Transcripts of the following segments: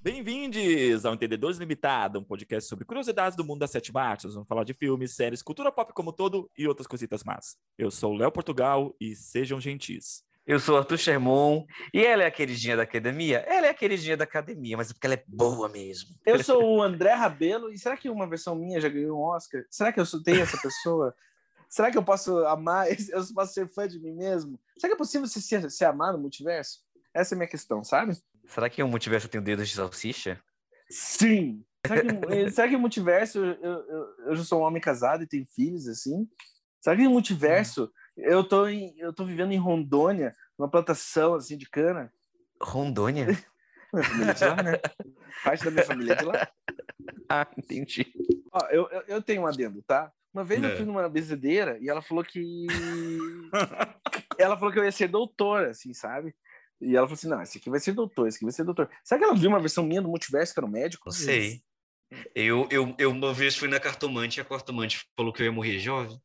Bem-vindos ao Entendedores Limitado, um podcast sobre curiosidades do mundo das sete artes. Vamos falar de filmes, séries, cultura pop como todo e outras cositas más. Eu sou o Léo Portugal e sejam gentis. Eu sou Arthur Sherman e ela é a queridinha da academia. Ela é a queridinha da academia, mas é porque ela é boa mesmo. Eu sou o André Rabelo e será que uma versão minha já ganhou um Oscar? Será que eu tenho essa pessoa? será que eu posso amar? Eu posso ser fã de mim mesmo? Será que é possível se, se, se amar no multiverso? Essa é a minha questão, sabe? Será que o multiverso tem dedos de salsicha? Sim! Será que, eh, será que o multiverso, eu, eu, eu já sou um homem casado e tenho filhos, assim? Será que o multiverso, eu tô, em, eu tô vivendo em Rondônia, numa plantação, assim, de cana? Rondônia? Minha família é de lá, né? Parte da minha família é de lá. ah, entendi. Ó, eu, eu, eu tenho um adendo, tá? Uma vez eu fui numa bezedeira e ela falou que... ela falou que eu ia ser doutora, assim, sabe? E ela falou assim: não, esse aqui vai ser doutor, esse aqui vai ser doutor. Será que ela viu uma versão minha do multiverso que era um médico? Não sei. Eu, eu, eu uma vez fui na cartomante e a cartomante falou que eu ia morrer jovem.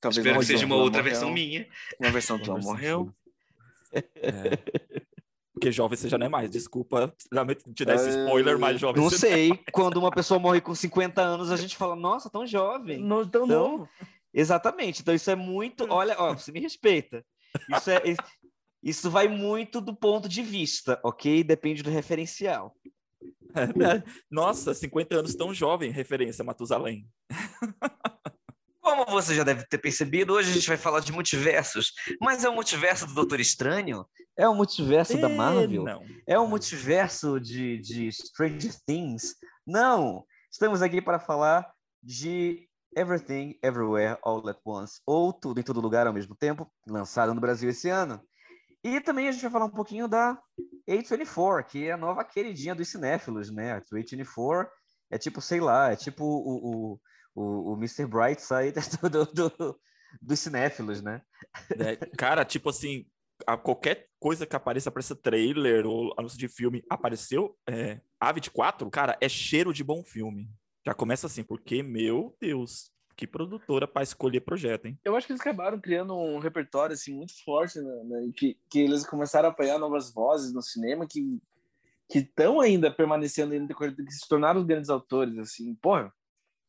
Talvez Espero que seja uma outra morreu. versão minha. Uma versão tua morreu. É. Porque jovem você já não é mais. Desculpa te dar esse spoiler, mas jovem Não sei. Não é Quando uma pessoa morre com 50 anos, a gente fala, nossa, tão jovem. Não, tão então, novo. Exatamente. Então isso é muito. Olha, ó, você me respeita. Isso é, isso vai muito do ponto de vista, ok? Depende do referencial. É? Nossa, 50 anos tão jovem, referência Matusalém. Como você já deve ter percebido, hoje a gente vai falar de multiversos. Mas é o multiverso do Doutor Estranho? É o multiverso da Marvel? Não. É o multiverso de, de Stranger Things? Não! Estamos aqui para falar de Everything, Everywhere, All at Once, ou Tudo em Todo Lugar ao mesmo tempo, lançado no Brasil esse ano. E também a gente vai falar um pouquinho da A24, que é a nova queridinha dos cinéfilos, né? A A24 é tipo, sei lá, é tipo o, o, o, o Mr. Brightside do, do, dos cinéfilos, né? É, cara, tipo assim, a qualquer coisa que apareça para esse trailer ou anúncio de filme apareceu, é, A24, cara, é cheiro de bom filme. Já começa assim, porque, meu Deus, que produtora para escolher projeto, hein? Eu acho que eles acabaram criando um repertório assim muito forte, né? né que, que eles começaram a apanhar novas vozes no cinema que que estão ainda permanecendo ainda que se tornaram grandes autores assim. Porra.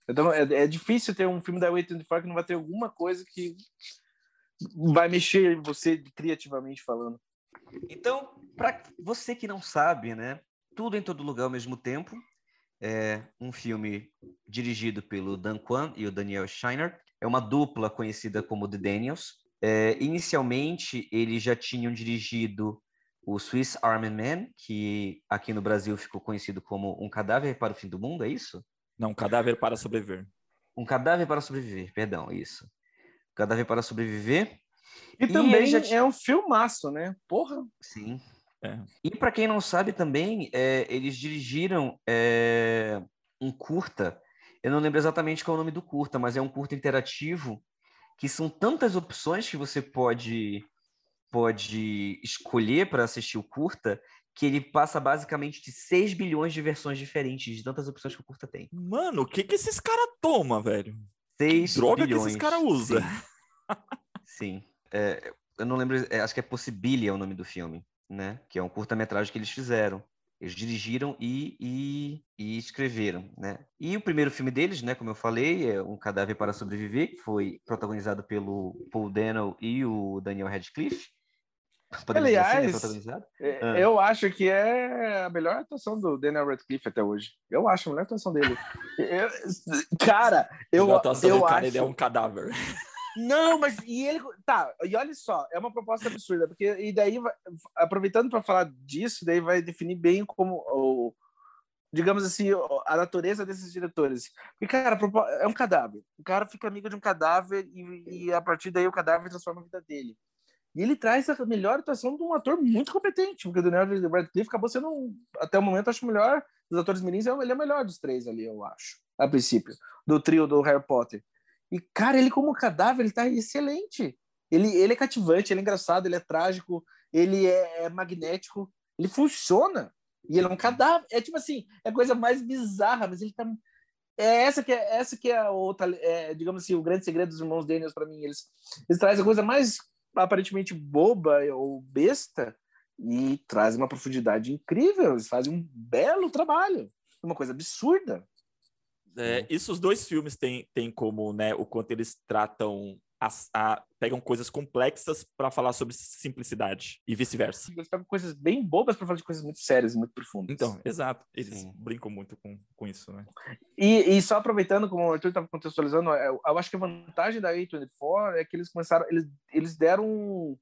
Então é, é difícil ter um filme da Way24 que não vai ter alguma coisa que vai mexer em você criativamente falando. Então, para você que não sabe, né? Tudo em todo lugar ao mesmo tempo é um filme dirigido pelo Dan Kwan e o Daniel Shiner. É uma dupla conhecida como The Daniels. É, inicialmente, eles já tinham dirigido o Swiss Army Man, que aqui no Brasil ficou conhecido como Um Cadáver para o Fim do Mundo, é isso? Não, Um Cadáver para Sobreviver. Um Cadáver para Sobreviver, perdão, isso. Cadáver para Sobreviver. E, e também já... é um filmaço, né? Porra! Sim. É. E para quem não sabe também, é, eles dirigiram é, um curta. Eu não lembro exatamente qual é o nome do curta, mas é um curta interativo que são tantas opções que você pode pode escolher para assistir o curta que ele passa basicamente de 6 bilhões de versões diferentes de tantas opções que o curta tem. Mano, o que que esses caras tomam, velho? 6 droga bilhões. que esses caras usam. Sim. Sim. É, eu não lembro, é, acho que é Possibilia o nome do filme né? Que é um curta-metragem que eles fizeram. Eles dirigiram e, e, e, escreveram, né? E o primeiro filme deles, né, como eu falei, é Um Cadáver para Sobreviver, que foi protagonizado pelo Paul Dano e o Daniel Radcliffe. Podemos Aliás, assim, é, ah. eu acho que é a melhor atuação do Daniel Radcliffe até hoje. Eu acho a melhor atuação dele. eu, cara, eu, a atuação eu cara, acho... ele é um cadáver. Não, mas e ele. Tá, e olha só, é uma proposta absurda, porque e daí, aproveitando para falar disso, daí vai definir bem como. O, digamos assim, a natureza desses diretores. Porque, cara, é um cadáver. O cara fica amigo de um cadáver e, e a partir daí o cadáver transforma a vida dele. E ele traz a melhor atuação de um ator muito competente, porque o Daniel Radcliffe acabou sendo, um, até o momento, acho melhor dos atores mirins, ele é o melhor dos três ali, eu acho, a princípio, do trio do Harry Potter. E, cara, ele como cadáver, ele tá excelente. Ele, ele é cativante, ele é engraçado, ele é trágico, ele é, é magnético, ele funciona. E ele é um cadáver. É tipo assim, é a coisa mais bizarra, mas ele tá. É essa que é, essa que é outra, é, digamos assim, o grande segredo dos irmãos Daniels para mim. Eles, eles trazem a coisa mais aparentemente boba ou besta e trazem uma profundidade incrível. Eles fazem um belo trabalho, uma coisa absurda. É, isso os dois filmes têm, têm como, né, o quanto eles tratam a, a, pegam coisas complexas para falar sobre simplicidade e vice-versa. Eles pegam coisas bem bobas para falar de coisas muito sérias e muito profundas. Então, exato. Eles Sim. brincam muito com, com isso, né? E, e só aproveitando, como o Arthur estava contextualizando, eu, é, eu, acho que a vantagem da A24 é que eles começaram, eles, eles deram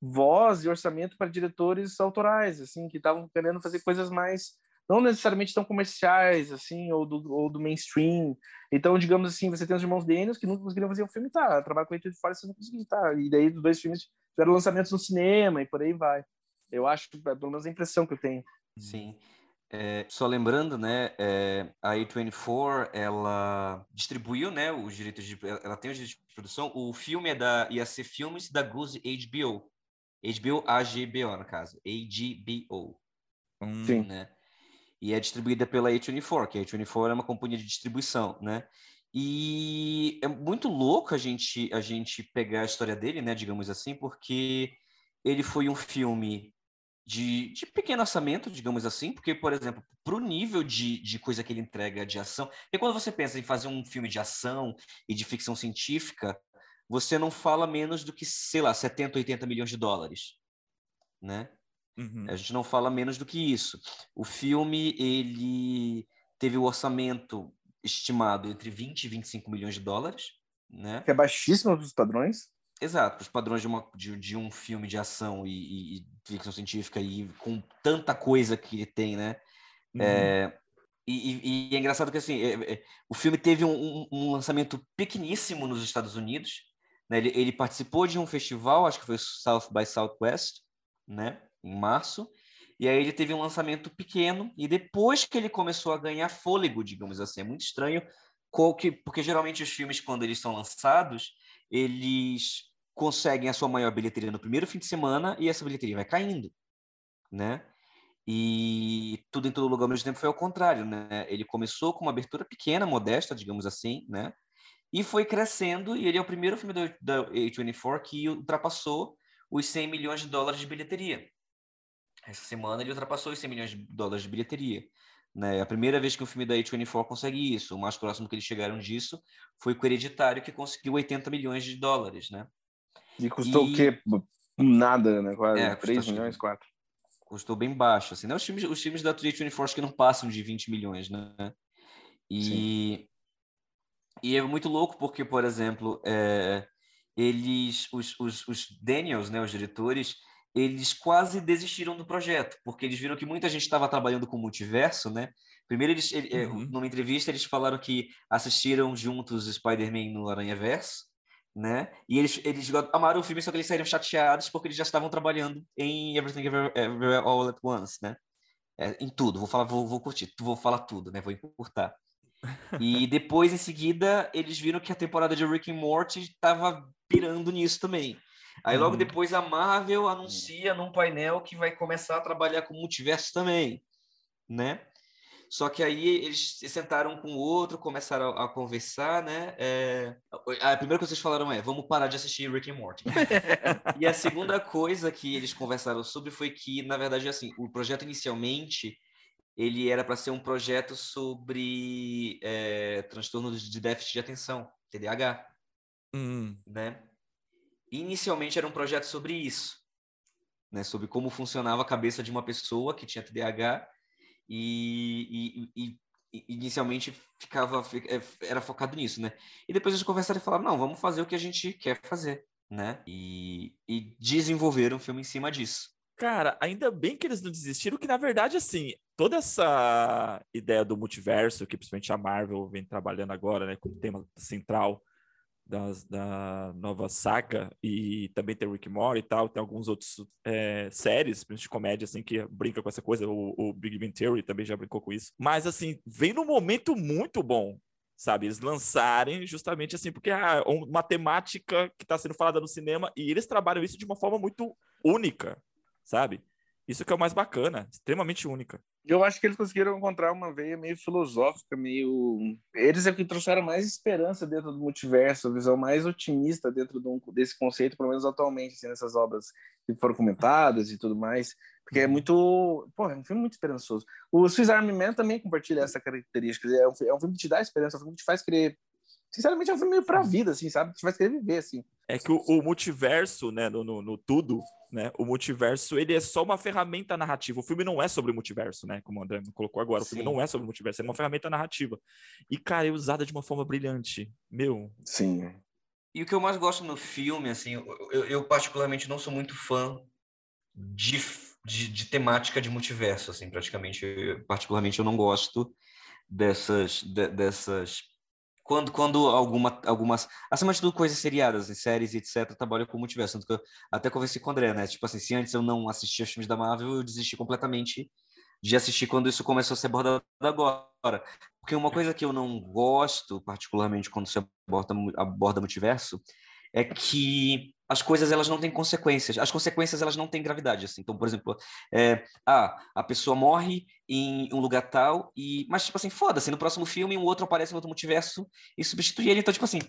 voz e orçamento para diretores autorais, assim, que estavam querendo fazer coisas mais não necessariamente tão comerciais, assim, ou do, ou do mainstream. Então, digamos assim, você tem os irmãos Daniels que nunca conseguiram fazer um filme, tá, trabalho com a de fora, você não conseguiu, tá, e daí os dois filmes tiveram lançamentos no cinema e por aí vai. Eu acho, pelo menos a impressão que eu tenho. Sim. É, só lembrando, né, é, a A24, ela distribuiu, né, os direitos de, ela tem os direitos de produção, o filme é da IAC Filmes da Goose HBO, HBO AGBO, no caso, AGBO. Sim. Né? E é distribuída pela A24, que a A24 é uma companhia de distribuição, né? E é muito louco a gente a gente pegar a história dele, né, digamos assim, porque ele foi um filme de, de pequeno orçamento, digamos assim, porque, por exemplo, para o nível de, de coisa que ele entrega de ação, e quando você pensa em fazer um filme de ação e de ficção científica, você não fala menos do que, sei lá, 70, 80 milhões de dólares, né? Uhum. A gente não fala menos do que isso. O filme ele teve o orçamento estimado entre 20 e 25 milhões de dólares, né? Que é baixíssimo dos padrões. Exato, os padrões de, uma, de, de um filme de ação e, e, e, ficção científica e com tanta coisa que ele tem, né? Uhum. É, e, e, é engraçado que assim, é, é, o filme teve um, um, um, lançamento pequeníssimo nos Estados Unidos. Né? Ele, ele, participou de um festival, acho que foi South by Southwest, né? Em março. E aí ele teve um lançamento pequeno e depois que ele começou a ganhar fôlego, digamos assim, é muito estranho, porque geralmente os filmes quando eles são lançados, eles conseguem a sua maior bilheteria no primeiro fim de semana e essa bilheteria vai caindo, né? E tudo em todo lugar ao mesmo tempo foi ao contrário, né? Ele começou com uma abertura pequena, modesta, digamos assim, né? E foi crescendo e ele é o primeiro filme da A24 que ultrapassou os 100 milhões de dólares de bilheteria. Essa semana ele ultrapassou os 100 milhões de dólares de bilheteria. Né? É a primeira vez que um filme da A24 consegue isso. O mais próximo que eles chegaram disso foi com o Hereditário, que conseguiu 80 milhões de dólares, né? E custou e... o quê? Nada, né? Quase é, 3 milhões, 4. Custou bem baixo, assim, né? Os filmes, os filmes da A24 que não passam de 20 milhões, né? E, e é muito louco porque, por exemplo, é, eles, os, os, os Daniels, né, os diretores, eles quase desistiram do projeto, porque eles viram que muita gente estava trabalhando com multiverso, né? Primeiro, eles, ele, é, uhum. numa entrevista, eles falaram que assistiram juntos Spider-Man no Aranha Verso, né? E eles, eles amaram o filme, só que eles saíram chateados porque eles já estavam trabalhando em Everything Everywhere All at Once, né? É, em tudo, vou falar, vou, vou curtir, vou falar tudo, né? Vou encurtar. E depois, em seguida, eles viram que a temporada de Rick and Morty estava pirando nisso também. Aí logo uhum. depois a Marvel anuncia num painel que vai começar a trabalhar com multiverso também, né? Só que aí eles se sentaram com o outro, começaram a, a conversar, né? É... A primeira coisa que vocês falaram é: vamos parar de assistir Rick and Morty. e a segunda coisa que eles conversaram sobre foi que, na verdade, assim, o projeto inicialmente ele era para ser um projeto sobre é, transtorno de déficit de atenção, TDAH, hum. né? Inicialmente era um projeto sobre isso, né? sobre como funcionava a cabeça de uma pessoa que tinha TDAH e, e, e, inicialmente ficava é, era focado nisso, né? E depois eles conversaram e falaram, não, vamos fazer o que a gente quer fazer, né? E, e desenvolveram um filme em cima disso. Cara, ainda bem que eles não desistiram, que na verdade, assim, toda essa ideia do multiverso, que principalmente a Marvel vem trabalhando agora, né, como tema central da nova saga e também tem Rick Moore e tal, tem alguns outros é, séries, principalmente de comédia, assim, que brinca com essa coisa, o, o, Big Bang Theory também já brincou com isso, mas, assim, vem num momento muito bom, sabe, eles lançarem justamente assim, porque é uma temática que está sendo falada no cinema e eles trabalham isso de uma forma muito única, sabe? Isso que é o mais bacana, extremamente única. Eu acho que eles conseguiram encontrar uma veia meio filosófica, meio. Eles é que trouxeram mais esperança dentro do multiverso, a visão mais otimista dentro desse conceito, pelo menos atualmente, assim, nessas obras que foram comentadas e tudo mais. Porque é uhum. muito. Pô, é um filme muito esperançoso. O Swiss Army Man também compartilha essa característica. É um, é um filme que te dá esperança, é um filme que te faz crer. Sinceramente, é um filme meio pra vida, assim, sabe? Te faz querer viver, assim. É que o, o multiverso, né, no, no, no, tudo, né, o multiverso, ele é só uma ferramenta narrativa. O filme não é sobre o multiverso, né, como o André me colocou agora. O Sim. filme não é sobre o multiverso, é uma ferramenta narrativa. E, cara, é usada de uma forma brilhante. Meu. Sim. E o que eu mais gosto no filme, assim, eu, eu particularmente não sou muito fã de, de, de, temática de multiverso, assim, praticamente. Eu, particularmente eu não gosto dessas, de, dessas quando, quando alguma, algumas, acima de tudo, coisas seriadas, séries etc., trabalham com multiverso. Tanto que eu até conversei com o André, né? Tipo assim, se antes eu não assistia os filmes da Marvel, eu desisti completamente de assistir quando isso começou a ser abordado agora. Porque uma coisa que eu não gosto, particularmente quando se aborda, aborda multiverso, é que as coisas elas não têm consequências. As consequências elas não têm gravidade. Assim. Então, por exemplo, é, ah, a pessoa morre em um lugar tal e, mas tipo assim, foda-se. No próximo filme um outro aparece no outro multiverso e substitui ele. Então, tipo assim,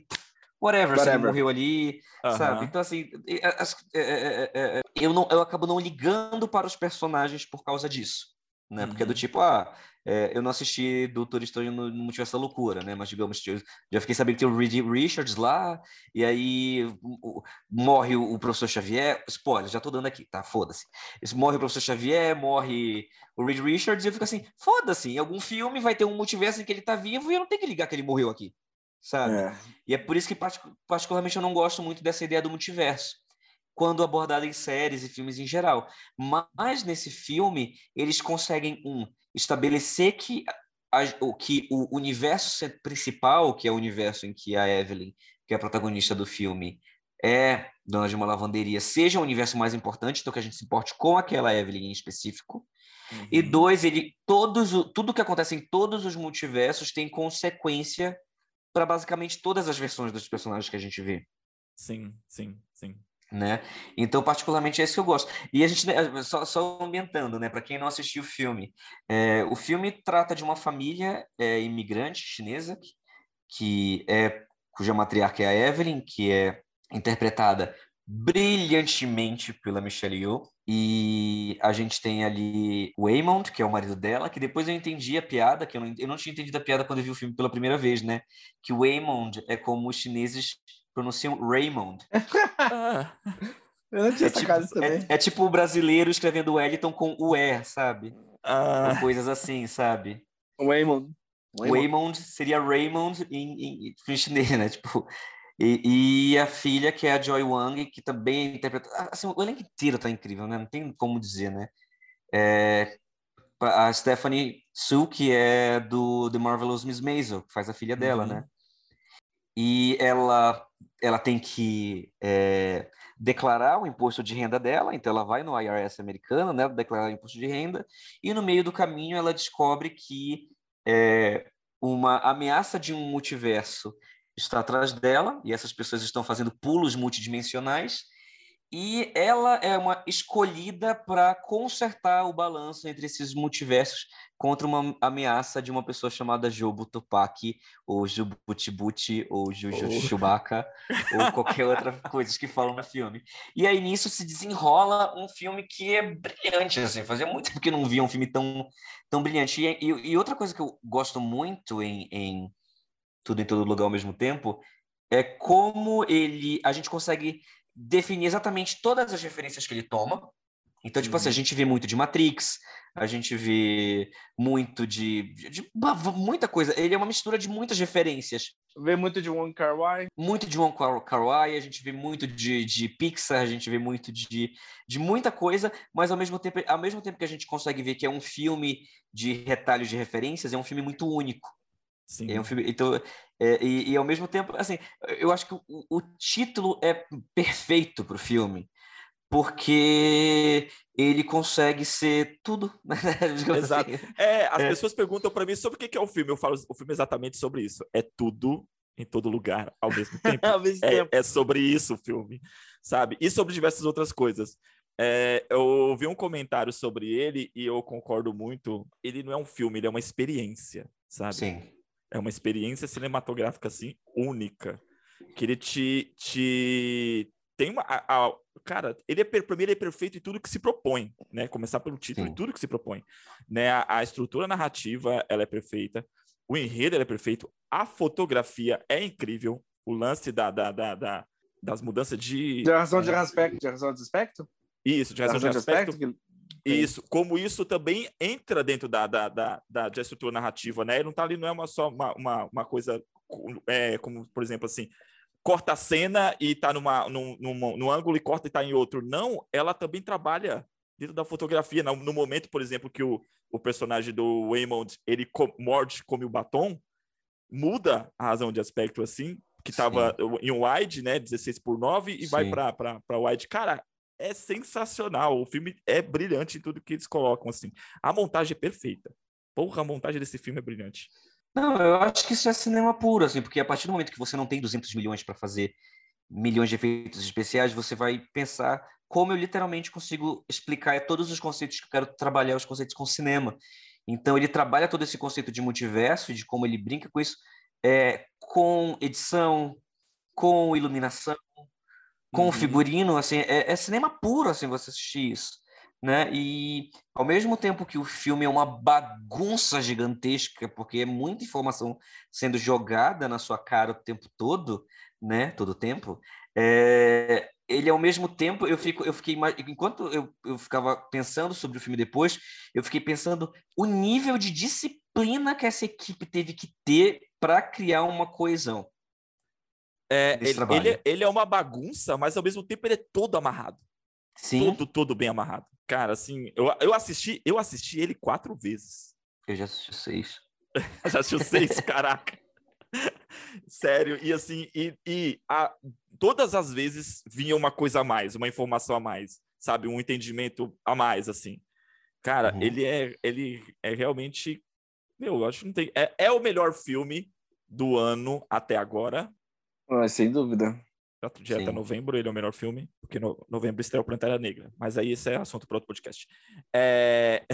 whatever, whatever. morreu ali, sabe? Então assim, é, é, é, eu não, eu acabo não ligando para os personagens por causa disso né? Porque é do uhum. tipo, ah, é, eu não assisti Doutor Estranho no, no Multiverso da Loucura, né? Mas, digamos, já fiquei sabendo que tem o Reed Richards lá, e aí o, morre o, o, professor Xavier. Spoiler, já tô dando aqui, tá? Foda-se. Morre o professor Xavier, morre o Reed Richards, e eu fico assim, foda-se, em algum filme vai ter um multiverso em que ele tá vivo e eu não tenho que ligar que ele morreu aqui, sabe? É. E é por isso que, particularmente, eu não gosto muito dessa ideia do multiverso quando abordada em séries e filmes em geral. Mas nesse filme, eles conseguem, um, estabelecer que, a, o, que o universo principal, que é o universo em que a Evelyn, que é a protagonista do filme, é dona de uma lavanderia, seja o universo mais importante, então que a gente se importe com aquela Evelyn em específico. Uhum. E dois, ele todos tudo que acontece em todos os multiversos tem consequência para basicamente todas as versões dos personagens que a gente vê. Sim, sim, sim né? Então, particularmente, é isso que eu gosto. E a gente, né, só, só ambientando, né? Para quem não assistiu o filme, é, o filme trata de uma família é, imigrante chinesa que é cuja matriarca é a Evelyn, que é interpretada brilhantemente pela Michelle Yeoh. E a gente tem ali o Waymond, que é o marido dela, que depois eu entendi a piada, que eu não, eu não tinha entendido a piada quando eu vi o filme pela primeira vez, né? Que o Waymond é como os chineses pronunciam Raymond. Ah. Eu não tinha é tipo, isso também. É, é, tipo o brasileiro escrevendo Wellington com o E, sabe? Ah. coisas assim, sabe? Waymond. Waymond seria Raymond em, em, em chinês, né? Tipo, e, e, a filha, que é a Joy Wang, que também interpreta. Assim, o elenco inteiro tá incrível, né? Não tem como dizer, né? É, a Stephanie Su, que é do The Marvelous Miss Maisel, que faz a filha dela, uhum. né? E ela ela tem que é, declarar o imposto de renda dela, então ela vai no IRS americano, né, declarar o imposto de renda, e no meio do caminho ela descobre que é, uma ameaça de um multiverso está atrás dela, e essas pessoas estão fazendo pulos multidimensionais, e ela é uma escolhida para consertar o balanço entre esses multiversos contra uma ameaça de uma pessoa chamada Jobu Tupac, ou Jubutibuti, ou Juju oh. Chewbacca, ou qualquer outra coisa que falam no filme. E aí nisso se desenrola um filme que é brilhante, assim, fazia muito tempo que não via um filme tão, tão brilhante. E, e, e outra coisa que eu gosto muito em, em Tudo em Todo Lugar ao mesmo tempo é como ele a gente consegue definir exatamente todas as referências que ele toma. Então, tipo uhum. assim, a uhum. gente vê muito de Matrix, a gente vê muito de, de, de, muita coisa. Ele é uma mistura de muitas referências. Vê muito de Wong Kar Wai. Muito de Wong Kar Wai, a gente vê muito de, de Pixar, a gente vê muito de, de muita coisa, mas ao mesmo tempo, ao mesmo tempo que a gente consegue ver que é um filme de retalhos de referências, é um filme muito único. Sim. É um filme, então, é, e, e, ao mesmo tempo, assim, eu acho que o, o título é perfeito para o filme, porque ele consegue ser tudo. Né? Exato. Assim. É, as é. pessoas perguntam para mim sobre o que é o filme. Eu falo o filme exatamente sobre isso. É tudo em todo lugar ao mesmo tempo. ao mesmo é, tempo. é sobre isso o filme, sabe? E sobre diversas outras coisas. É, eu vi um comentário sobre ele e eu concordo muito. Ele não é um filme, ele é uma experiência, sabe? Sim. É uma experiência cinematográfica, assim, única. Que ele te. te... Tem uma. A, a, cara, ele é, pra mim, ele é perfeito em tudo que se propõe, né? Começar pelo título, Sim. em tudo que se propõe. Né? A, a estrutura narrativa, ela é perfeita. O enredo, é perfeito. A fotografia é incrível. O lance da, da, da, da das mudanças de... De razão de aspecto, de razão de aspecto? Isso, de razão de aspecto. que- Isso, como isso também entra dentro da, da, da, da, da estrutura narrativa, né? Ele não tá ali, não é uma só uma, uma, uma coisa, é, como, por exemplo, assim, corta a cena e tá numa, num, num, num ângulo e corta e tá em outro. Não, ela também trabalha dentro da fotografia. No, no momento, por exemplo, que o, o personagem do Waymond, ele co morde, come o batom, muda a razão de aspecto, assim, que tava em wide, né, 16 por 9, e vai Sim. para para wide. Cara, é sensacional. O filme é brilhante em tudo que eles colocam, assim. A montagem é perfeita. Porra, a montagem desse filme é brilhante. Não, eu acho que isso é cinema puro, assim, porque a partir do momento que você não tem 200 milhões para fazer milhões de efeitos especiais, você vai pensar como eu literalmente consigo explicar todos os conceitos que eu quero trabalhar, os conceitos com cinema. Então, ele trabalha todo esse conceito de multiverso, de como ele brinca com isso, é, com edição, com iluminação, com Uhum. figurino, assim, é, é cinema puro, assim, você assistir isso, né? E ao mesmo tempo que o filme é uma bagunça gigantesca, porque é muita informação sendo jogada na sua cara o tempo todo, né? Todo o tempo, é, ele ao mesmo tempo eu fico, eu fiquei enquanto eu, eu ficava pensando sobre o filme depois, eu fiquei pensando o nível de disciplina que essa equipe teve que ter para criar uma coesão. É, ele, ele, ele é uma bagunça, mas ao mesmo tempo ele é todo amarrado. Sim, Todo, todo bem amarrado. Cara, assim, eu, eu assisti, eu assisti ele quatro vezes. eu já assisti seis. Já assistiu seis, caraca. Sério, e assim, e, e a, todas as vezes vinha uma coisa a mais, uma informação a mais, sabe? Um entendimento a mais, assim. Cara, Uhum. ele é ele é realmente. Meu, eu acho que não tem. É, é o melhor filme do ano até agora. Ah, sem dúvida. Já direto Sim. a novembro, ele é o melhor filme, porque no, novembro estreia o Pantera Negra. Mas aí esse é assunto para outro podcast. É,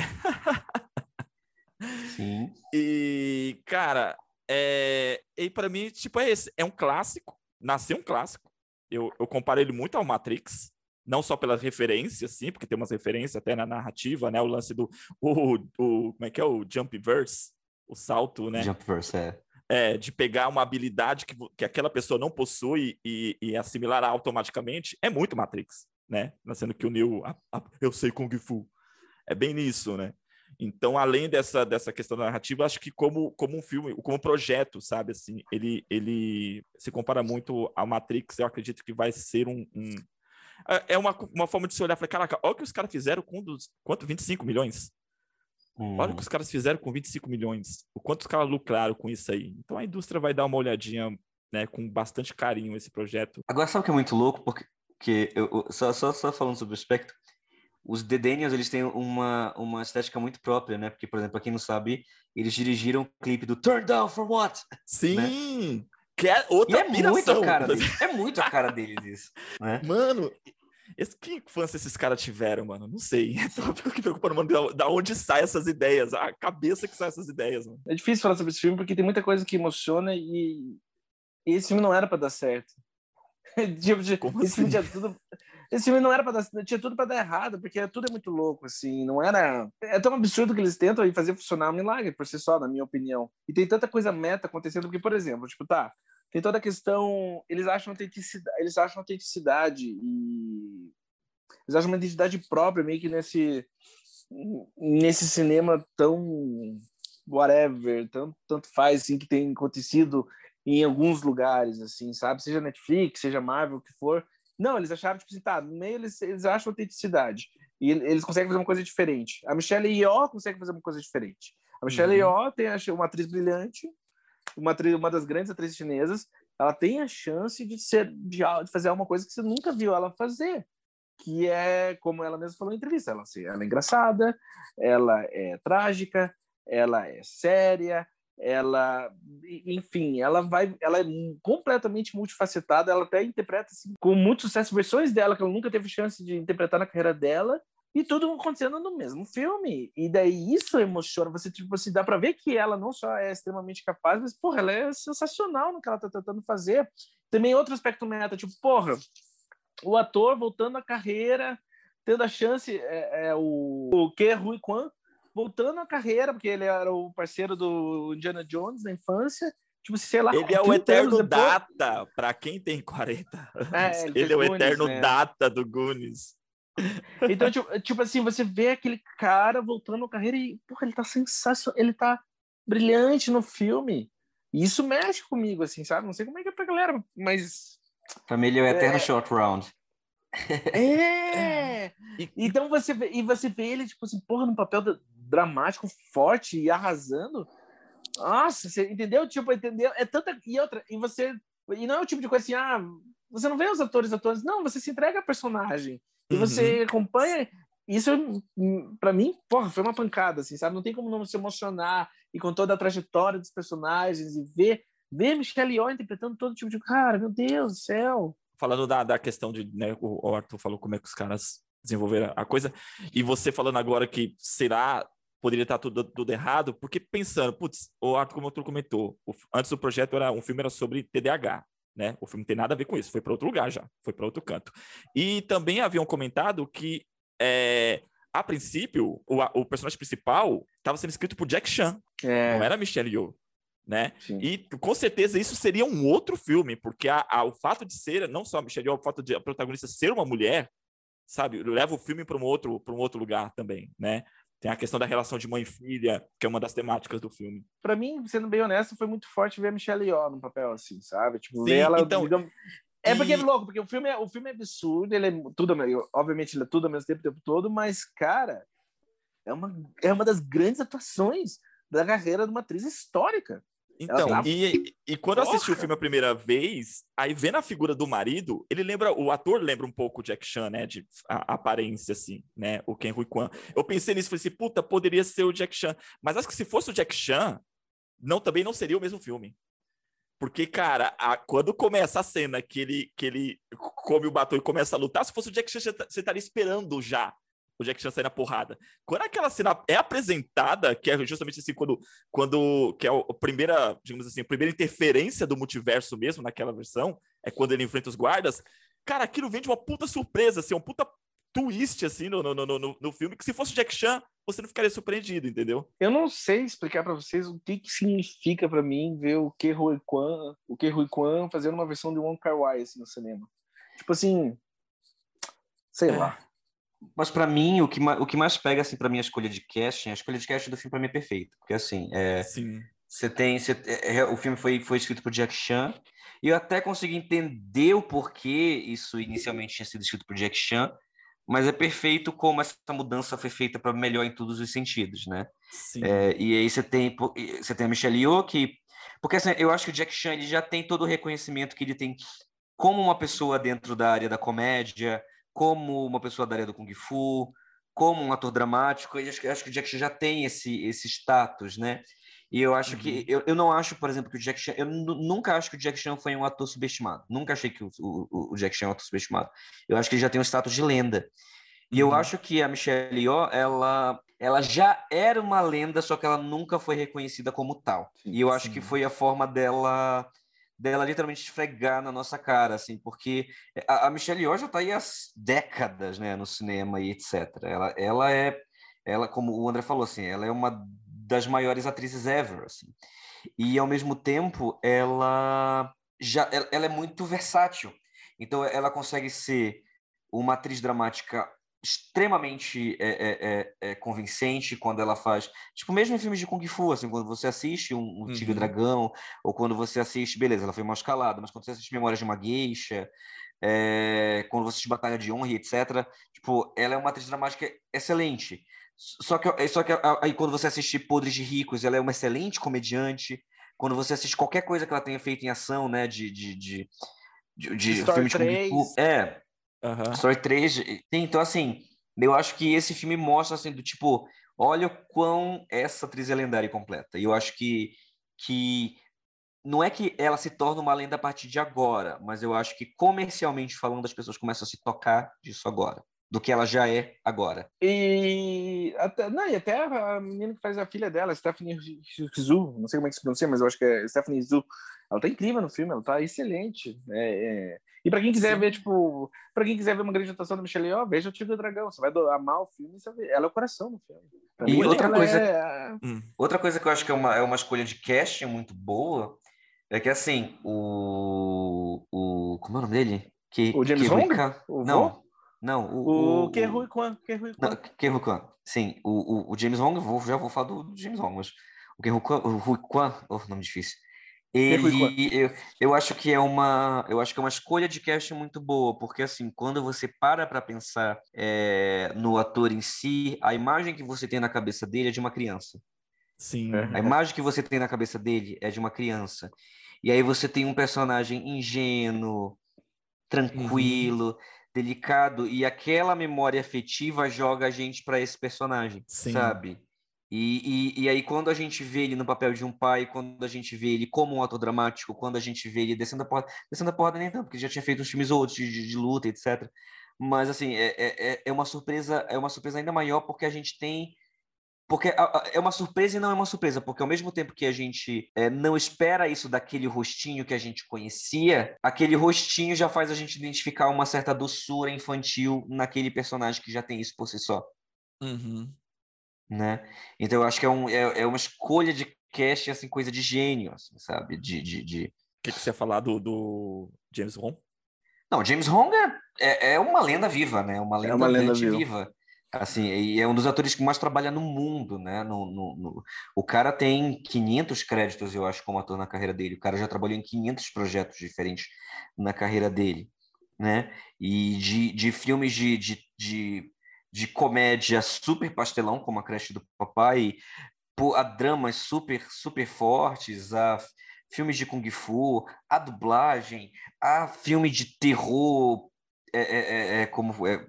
Sim. E, cara, é... e para mim, tipo, é esse. É um clássico. Nasceu um clássico. Eu, eu comparo ele muito ao Matrix. Não só pelas referências, sim, porque tem umas referências até na narrativa, né? O lance do. O, o, como é que é? O jump verse, o salto, né? Jumpverse, é. É, de pegar uma habilidade que, que aquela pessoa não possui e, e assimilar automaticamente, é muito Matrix, né? Sendo que o Neo, a- a- eu sei Kung Fu. É bem nisso, né? Então, além dessa, dessa questão da narrativa, acho que como, como um filme, como projeto, sabe, assim, ele, ele se compara muito ao Matrix, eu acredito que vai ser um... um- é- é uma, uma forma de se olhar e falar, caraca, olha o que os caras fizeram com dos, quanto? 25 milhões? Olha o Hum. que os caras fizeram com 25 milhões. O quanto os caras lucraram com isso aí. Então a indústria vai dar uma olhadinha, né, com bastante carinho esse projeto. Agora, sabe o que é muito louco? Porque que eu, só, só, só falando sobre o espectro, os The Daniels, eles têm uma, uma estética muito própria, né? Porque, por exemplo, pra quem não sabe, eles dirigiram o clipe do Turn Down for What? Sim! Que é E outra é muito a cara deles. É muito a cara deles isso, né? Mano, esse, que infância esses caras tiveram, mano? Não sei. Então eu fico aqui preocupado, mano, da, onde saem essas ideias? A cabeça que sai essas ideias, mano. É difícil falar sobre esse filme porque tem muita coisa que emociona e, e esse filme não era pra dar certo. Tipo, Como esse filme assim? tinha tudo. Esse filme não era para dar, tinha tudo para dar errado, porque tudo é muito louco, assim, não era. É tão absurdo que eles tentam fazer funcionar um milagre por si só, na minha opinião. E tem tanta coisa meta acontecendo, porque, por exemplo, tipo, tá, tem toda a questão. Eles acham autenticidade, eles acham autenticidade e. Eles acham uma identidade própria, meio que nesse. nesse cinema tão. whatever, tanto, tanto faz, assim, que tem acontecido em alguns lugares, assim, sabe? Seja Netflix, seja Marvel, o que for. Não, eles acharam, tipo assim, tá, no meio eles, eles acham autenticidade. E el- eles conseguem fazer uma coisa diferente. A Michelle Yeoh consegue fazer uma coisa diferente. A Michelle Uhum. Yeoh tem uma atriz brilhante, uma, atriz, uma das grandes atrizes chinesas. Ela tem a chance de ser de, de fazer uma coisa que você nunca viu ela fazer. Que é, como ela mesma falou em entrevista, ela, assim, ela é engraçada, ela é trágica, ela é séria, ela, enfim, ela vai, ela é completamente multifacetada, ela até interpreta assim, com muito sucesso versões dela que ela nunca teve chance de interpretar na carreira dela, e tudo acontecendo no mesmo filme. E daí isso emociona, você tipo assim, dá para ver que ela não só é extremamente capaz, mas porra, ela é sensacional no que ela tá tentando fazer. Também outro aspecto meta, tipo, porra, o ator voltando à carreira, tendo a chance, é, é o, o Ke Rui Kwan voltando à carreira, porque ele era o parceiro do Indiana Jones na infância. Tipo, sei lá, ele é o eterno data para quem tem 40 anos. É, ele, ele é o Goonies, eterno né? data do Goonies. Então, tipo, tipo, assim, você vê aquele cara voltando à carreira e, porra, ele tá sensacional, ele tá brilhante no filme. E isso mexe comigo, assim, sabe? Não sei como é que é pra galera, mas. Família é o eterno é... short round. É! então você vê, e você vê ele, tipo assim, porra, num papel dramático, forte e arrasando. Nossa, você entendeu? Tipo, entendeu? É tanta. E outra, e você. E não é o tipo de coisa assim, ah, você não vê os atores atores, não, você se entrega a personagem. E você uhum. acompanha. Isso, para mim, porra, foi uma pancada, assim, sabe? Não tem como não se emocionar e com toda a trajetória dos personagens e ver, ver Michelle Yeoh interpretando todo tipo de. Cara, meu Deus do céu! Falando da, da questão de. Né, o Arthur falou como é que os caras desenvolveram a coisa, e você falando agora que será. Poderia estar tudo, tudo errado, porque pensando, putz, o Arthur, como tu comentou, o, antes do projeto era um filme era sobre TDAH, né? O filme não tem nada a ver com isso, foi para outro lugar já, foi para outro canto. E também haviam comentado que, é, a princípio, o, o personagem principal estava sendo escrito por Jack Chan, é. não era Michelle Yeoh. Né? E com certeza isso seria um outro filme, porque a, a, o fato de ser, não só a Michelle Yeoh, o fato de a protagonista ser uma mulher, sabe, leva o filme para um outro para um outro lugar também, né? Tem a questão da relação de mãe e filha, que é uma das temáticas do filme. Para mim, sendo bem honesto, foi muito forte ver a Michelle Yeoh no papel assim, sabe? Tipo, Sim, ver ela, então... Digamos... É porque é louco, porque o filme é, o filme é absurdo, ele é tudo, obviamente ele é tudo ao mesmo tempo o tempo todo, mas, cara, é uma, é uma das grandes atuações da carreira de uma atriz histórica. Então, tá... e, e quando eu assisti o filme a primeira vez, aí vendo a figura do marido, ele lembra, o ator lembra um pouco o Jack Chan, né, de a, a aparência, assim, né, o Ken Rui Kwan. Eu pensei nisso, falei assim, puta, poderia ser o Jack Chan. Mas acho que se fosse o Jack Chan, não, também não seria o mesmo filme. Porque, cara, a, quando começa a cena que ele, que ele come o batom e começa a lutar, se fosse o Jack Chan, você estaria esperando já o Jack Chan sai na porrada. Quando aquela cena é apresentada, que é justamente assim, quando, quando que é a primeira, digamos assim, a primeira interferência do multiverso mesmo naquela versão, é quando ele enfrenta os guardas, cara, aquilo vem de uma puta surpresa, assim, um puta twist, assim, no, no, no, no, filme, que se fosse o Jack Chan, você não ficaria surpreendido, entendeu? Eu não sei explicar para vocês o que, que significa para mim ver o Ke Huy Quan, o Ke Huy Quan fazendo uma versão de Wong Kar Wai, assim, no cinema. Tipo assim, sei é. lá. Mas para mim, o que, o que mais pega assim para minha escolha de casting, a escolha de casting do filme para mim é perfeita, porque assim, é, Sim. você tem, você, é, é, o filme foi foi escrito por Jack Chan, e eu até consegui entender o porquê isso inicialmente tinha sido escrito por Jack Chan, mas é perfeito como essa mudança foi feita para melhor em todos os sentidos, né? É, e aí você tem você tem a Michelle Yeoh que porque assim, eu acho que o Jack Chan ele já tem todo o reconhecimento que ele tem como uma pessoa dentro da área da comédia, como uma pessoa da área do Kung Fu, como um ator dramático, e acho, acho que o Jack Chan já tem esse, esse status, né? E eu acho uhum. que. Eu, eu não acho, por exemplo, que o Jack Chan. Eu nunca acho que o Jack Chan foi um ator subestimado. Nunca achei que o, o, o Jack Chan é um ator subestimado. Eu acho que ele já tem um status de lenda. E eu uhum. acho que a Michelle Yeoh, ela, ela já era uma lenda, só que ela nunca foi reconhecida como tal. Sim, e eu acho sim. que foi a forma dela dela literalmente esfregar na nossa cara, assim, porque a, a Michelle Yeoh já está aí há décadas, né, no cinema e etc. Ela, ela é, ela, como o André falou, assim, ela é uma das maiores atrizes ever, assim. E ao mesmo tempo, ela já, ela, ela é muito versátil. Então, ela consegue ser uma atriz dramática extremamente é, é, é, convincente quando ela faz. Tipo, mesmo em filmes de Kung Fu, assim, quando você assiste um, um uhum. Tigre Dragão, ou quando você assiste, beleza, ela foi mal escalada, mas quando você assiste Memórias de uma Geisha, é, quando você assiste Batalha de Honra, etc., tipo, ela é uma atriz dramática excelente. Só que, só que aí quando você assiste Podres de Ricos, ela é uma excelente comediante. Quando você assiste qualquer coisa que ela tenha feito em ação, né, de, de, de, de, de filme de Kung Fu, é, Uhum. Story 3. Então, assim, eu acho que esse filme mostra, assim, do tipo, olha o quão essa atriz é lendária e completa. E eu acho que que não é que ela se torna uma lenda a partir de agora, mas eu acho que comercialmente falando, as pessoas começam a se tocar disso agora, do que ela já é agora. E até, não, e até a menina que faz a filha dela, Stephanie Zhu, não sei como é que se pronuncia, mas eu acho que é Stephanie Zhu. Ela tá incrível no filme, ela tá excelente. É, é... E para quem quiser Sim. ver, tipo, para quem quiser ver uma grande atuação da Michelle Yeoh, veja o Tigre do Dragão. Você vai amar o filme, você ela é o coração no filme. Pra e outra coisa, é... Hum. outra coisa que eu acho que é uma, é uma escolha de casting muito boa é que assim, o. o como é o nome dele? Que, o James Hong? Não, não. O, o, Kerry Kwan. Kerry Kwan. Sim, o, o, o James Hong, vou, já vou falar do James Hong, mas o Kerry Kwan, o Rui Kwan, oh, nome difícil. Ele, eu, eu acho que é uma, eu acho que é uma escolha de casting muito boa, porque assim, quando você para para pensar é, no ator em si, a imagem que você tem na cabeça dele é de uma criança. Sim. A imagem que você tem na cabeça dele é de uma criança. E aí você tem um personagem ingênuo, tranquilo, uhum. Delicado, e aquela memória afetiva joga a gente para esse personagem, Sim. sabe? E, e, e, aí, quando a gente vê ele no papel de um pai, quando a gente vê ele como um ator dramático, quando a gente vê ele descendo a porta, descendo a porta nem tanto, porque já tinha feito uns filmes outros de, de, de luta, etc. Mas, assim, é, é, é, é uma surpresa, é uma surpresa ainda maior porque a gente tem porque é uma surpresa e não é uma surpresa, porque ao mesmo tempo que a gente é, não espera isso daquele rostinho que a gente conhecia, aquele rostinho já faz a gente identificar uma certa doçura infantil naquele personagem que já tem isso por si só. Uhum. Né? Então eu acho que é, um, é, é uma escolha de cast, assim, coisa de gênio, assim, sabe? De, de, de... O que, que você ia falar do, do James Hong? Não, James Hong é, é, é, uma lenda viva, né? Uma lenda, é uma lenda viva. viva. Assim, e é um dos atores que mais trabalha no mundo, né? No, no, no, O cara tem 500 créditos, eu acho, como ator na carreira dele. O cara já trabalhou em 500 projetos diferentes na carreira dele, né? E de, de filmes de, de, de, de comédia super pastelão, como A Creche do Papai, a dramas super, super fortes, a filmes de Kung Fu, a dublagem, a filme de terror é, é, é, é como é,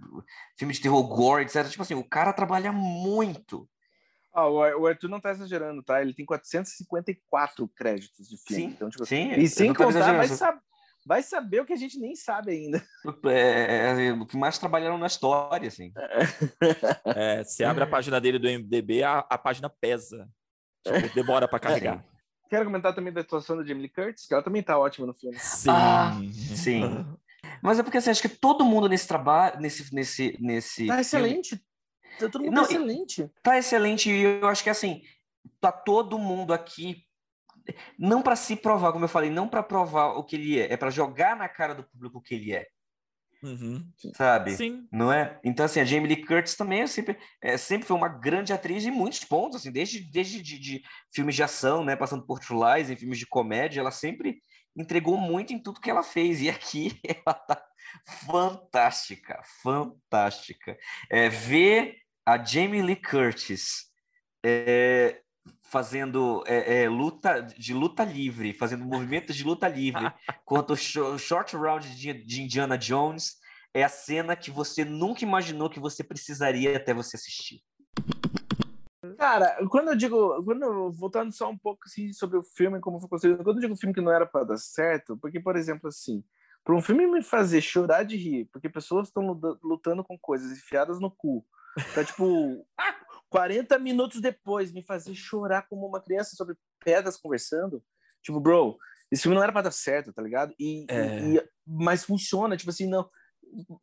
filme de terror gore, etc. Tipo assim, o cara trabalha muito. Ah, o Arthur não tá exagerando, tá? Ele tem 454 créditos de filme. Sim, então, tipo, sim e sem contar, vai, sab vai, saber o que a gente nem sabe ainda. É, é, o que mais trabalharam na história, assim. É, você abre a página dele do MDB, a, a página pesa. Tipo, demora para carregar. Quero comentar também da atuação da Jamie Lee Curtis, que ela também tá ótima no filme. Sim. Ah, sim. Mas é porque assim, acho que todo mundo nesse trabalho, nesse, nesse, nesse. Tá excelente. Tá todo mundo Não, excelente. Tá excelente e eu acho que assim, tá todo mundo aqui não para se provar, como eu falei, não para provar o que ele é, é para jogar na cara do público o que ele é. Uhum. Sabe? Sim. Não é? Então, assim, a Jamie Lee Curtis também é sempre, é, sempre foi uma grande atriz em muitos pontos, assim, desde, desde de, de filmes de ação, né, passando por True Lies, em filmes de comédia, ela sempre entregou muito em tudo que ela fez. E aqui ela tá fantástica, fantástica. É, ver a Jamie Lee Curtis é, fazendo é, é, luta de luta livre, fazendo movimentos de luta livre, quanto o short round de, de Indiana Jones é a cena que você nunca imaginou que você precisaria até você assistir. Cara, quando eu digo, quando voltando só um pouco assim, sobre o filme, como foi construído, quando eu digo filme que não era para dar certo, porque, por exemplo, assim, para um filme me fazer chorar de rir, porque pessoas estão lutando com coisas enfiadas no cu, pra, tipo, 40 minutos depois me fazer chorar como uma criança sobre pedras conversando, tipo, bro, esse filme não era para dar certo, tá ligado? E, é... e, mas funciona, tipo assim, não.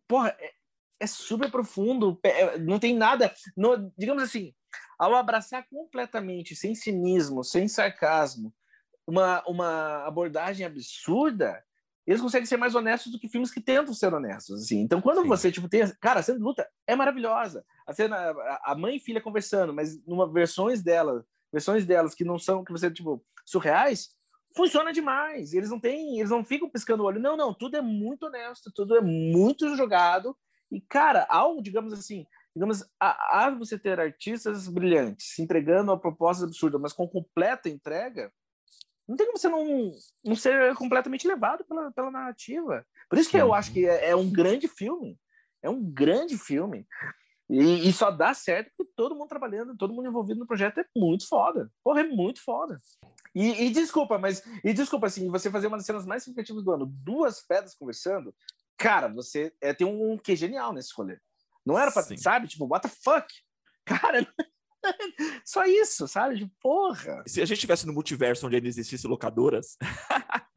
Porra, é, é super profundo, é, não tem nada. Digamos assim, ao abraçar completamente, sem cinismo, sem sarcasmo, uma, uma abordagem absurda, eles conseguem ser mais honestos do que filmes que tentam ser honestos, assim. Então, quando Sim. você, tipo, tem... Cara, a cena de luta é maravilhosa. A cena... A mãe e filha conversando, mas numa versões dela, versões delas que não são, que você, tipo, surreais, funciona demais. Eles não têm... Eles não ficam piscando o olho. Não, não. Tudo é muito honesto. Tudo é muito jogado. E, cara, ao, digamos assim, digamos, a, a você ter artistas brilhantes se entregando a propostas absurdas, mas com completa entrega, não tem como você não, não ser completamente levado pela, pela narrativa. Por isso que eu acho que é, é um grande filme. É um grande filme. E, e, só dá certo porque todo mundo trabalhando, todo mundo envolvido no projeto é muito foda. Porra, é muito foda. E, e, desculpa, mas. E desculpa, assim, você fazer uma das cenas mais significativas do ano, duas pedras conversando, cara, você é, tem um, um que genial nesse rolê. Não era pra, Sim. sabe? Tipo, what the fuck? Cara, só isso, sabe? Tipo, porra. Se a gente tivesse no multiverso onde ainda existissem locadoras,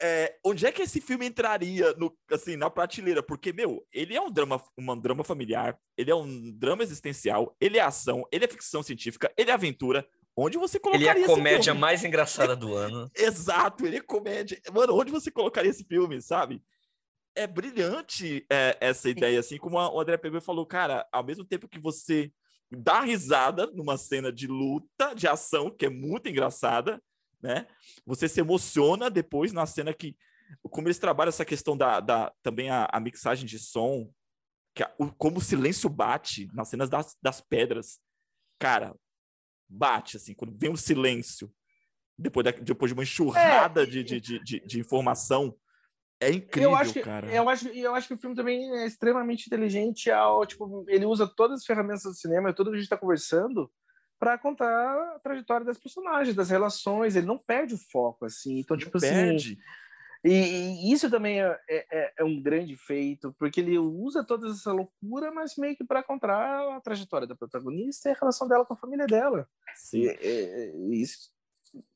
é, onde é que esse filme entraria no, assim, na prateleira? Porque, meu, ele é um drama, um drama familiar, ele é um drama existencial, ele é ação, ele é ficção científica, ele é aventura. Onde você colocaria Ele é a comédia mais engraçada do ano. Exato, ele é comédia. Mano, onde você colocaria esse filme, sabe? É brilhante é, essa ideia, assim como o André pegou e falou, cara, ao mesmo tempo que você dá risada numa cena de luta, de ação, que é muito engraçada, né? Você se emociona depois na cena que. Como eles trabalham essa questão da. da também a, a mixagem de som, que a, o, como o silêncio bate nas cenas das, das pedras. Cara, bate, assim, quando vem o silêncio, depois, da, depois de uma enxurrada é, de, de, de, de, informação. É incrível, eu acho que, cara. Eu acho, eu acho que o filme também é extremamente inteligente ao, tipo, ele usa todas as ferramentas do cinema, tudo que a gente está conversando, para contar a trajetória das personagens, das relações. Ele não perde o foco, assim. Então, tipo assim. Perde. E, e, isso também é, é, é, um grande feito, porque ele usa toda essa loucura, mas meio que para contar a trajetória da protagonista e a relação dela com a família dela. Sim. E, e, isso.